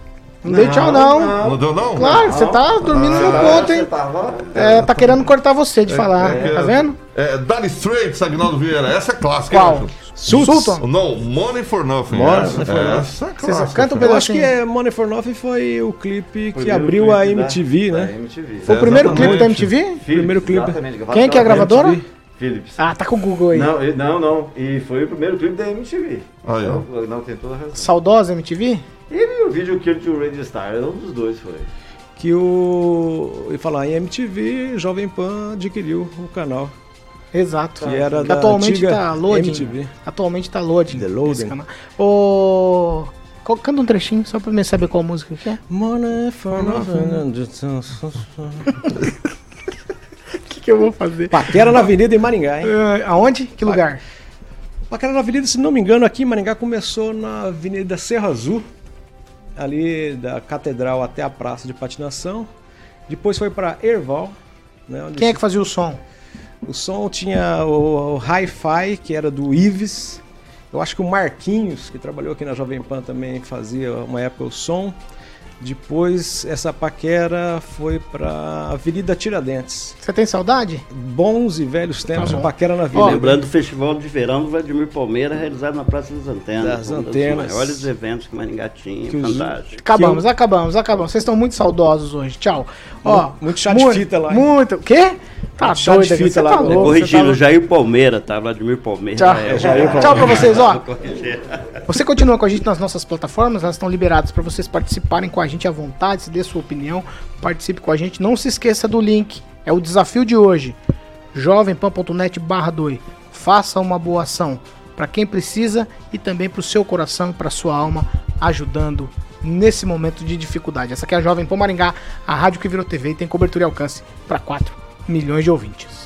Não dei tchau, não. Não, deu não? Claro, você tá dormindo no ponto, hein? tava... É, tá querendo cortar você de falar, tá vendo? É, Dire Straits, Aguinaldo Vieira, essa é clássica, Qual? hein, Anjo? Sultan. Não, Money for Nothing. Money essa, for Nothing. essa é clássica. cantam um Eu acho que é Money for Nothing foi o clipe que abriu clipe a MTV, da né? MTV. Foi o primeiro clipe da. MTV? Philips, primeiro clipe. Quem é que é a gravadora? MTV. Philips. Ah, tá com o Google aí. Não, não, não. E foi o primeiro clipe da MTV. Aí, ó. Não, não tem toda a razão. Saudosa MTV? O vídeo Kill to Radio Star, um dos dois foi. Que o. E falar em MTV, Jovem Pan adquiriu o canal. Exato. Que era Que da atualmente antiga tá loading. MTV. Atualmente tá loading. The loading. Ô. qual- Canta um trechinho só pra mim saber qual música que é. Money for Nothing. O que, que eu vou fazer? Paquera na Avenida em Maringá, hein? Eh, aonde? Que lugar? Paquera na Avenida, se não me engano, aqui em Maringá começou na Avenida Serra Azul, ali da Catedral até a Praça de Patinação. Depois foi para Erval. Né, Quem é que fazia o som? O som tinha o, o Hi-Fi, que era do Ives. Eu acho que o Marquinhos, que trabalhou aqui na Jovem Pan, também fazia uma época o som. Depois essa paquera foi pra Avenida Tiradentes. Você tem saudade? Bons e velhos tempos Tá de bom. paquera na vida. lembrando do Festival de Verão do Vladimir Palmeira, realizado na Praça das Antenas. Das um Antenas. dos maiores eventos que Maringá tinha, Que os- fantástico. Acabamos, acabamos, acabamos. Vocês estão muito saudosos hoje. Tchau. Ó, muito chá de fita lá, hein? Muito. O quê? Tá chá de doido aqui. fita Você lá, tá né? louco. Corrigindo, tá Jair Palmeira, tá? Vladimir Palmeira. Tchau. é, Tchau pra vocês, ó. Você continua com a gente nas nossas plataformas, elas estão liberadas para vocês participarem com a gente à vontade, se dê sua opinião, participe com a gente. Não se esqueça do link, é o desafio de hoje. jovempan.net barra 2. Faça uma boa ação para quem precisa e também para o seu coração e para sua alma, ajudando nesse momento de dificuldade. Essa aqui é a Jovem Pan Maringá, a rádio que virou TV e tem cobertura e alcance para 4 milhões de ouvintes.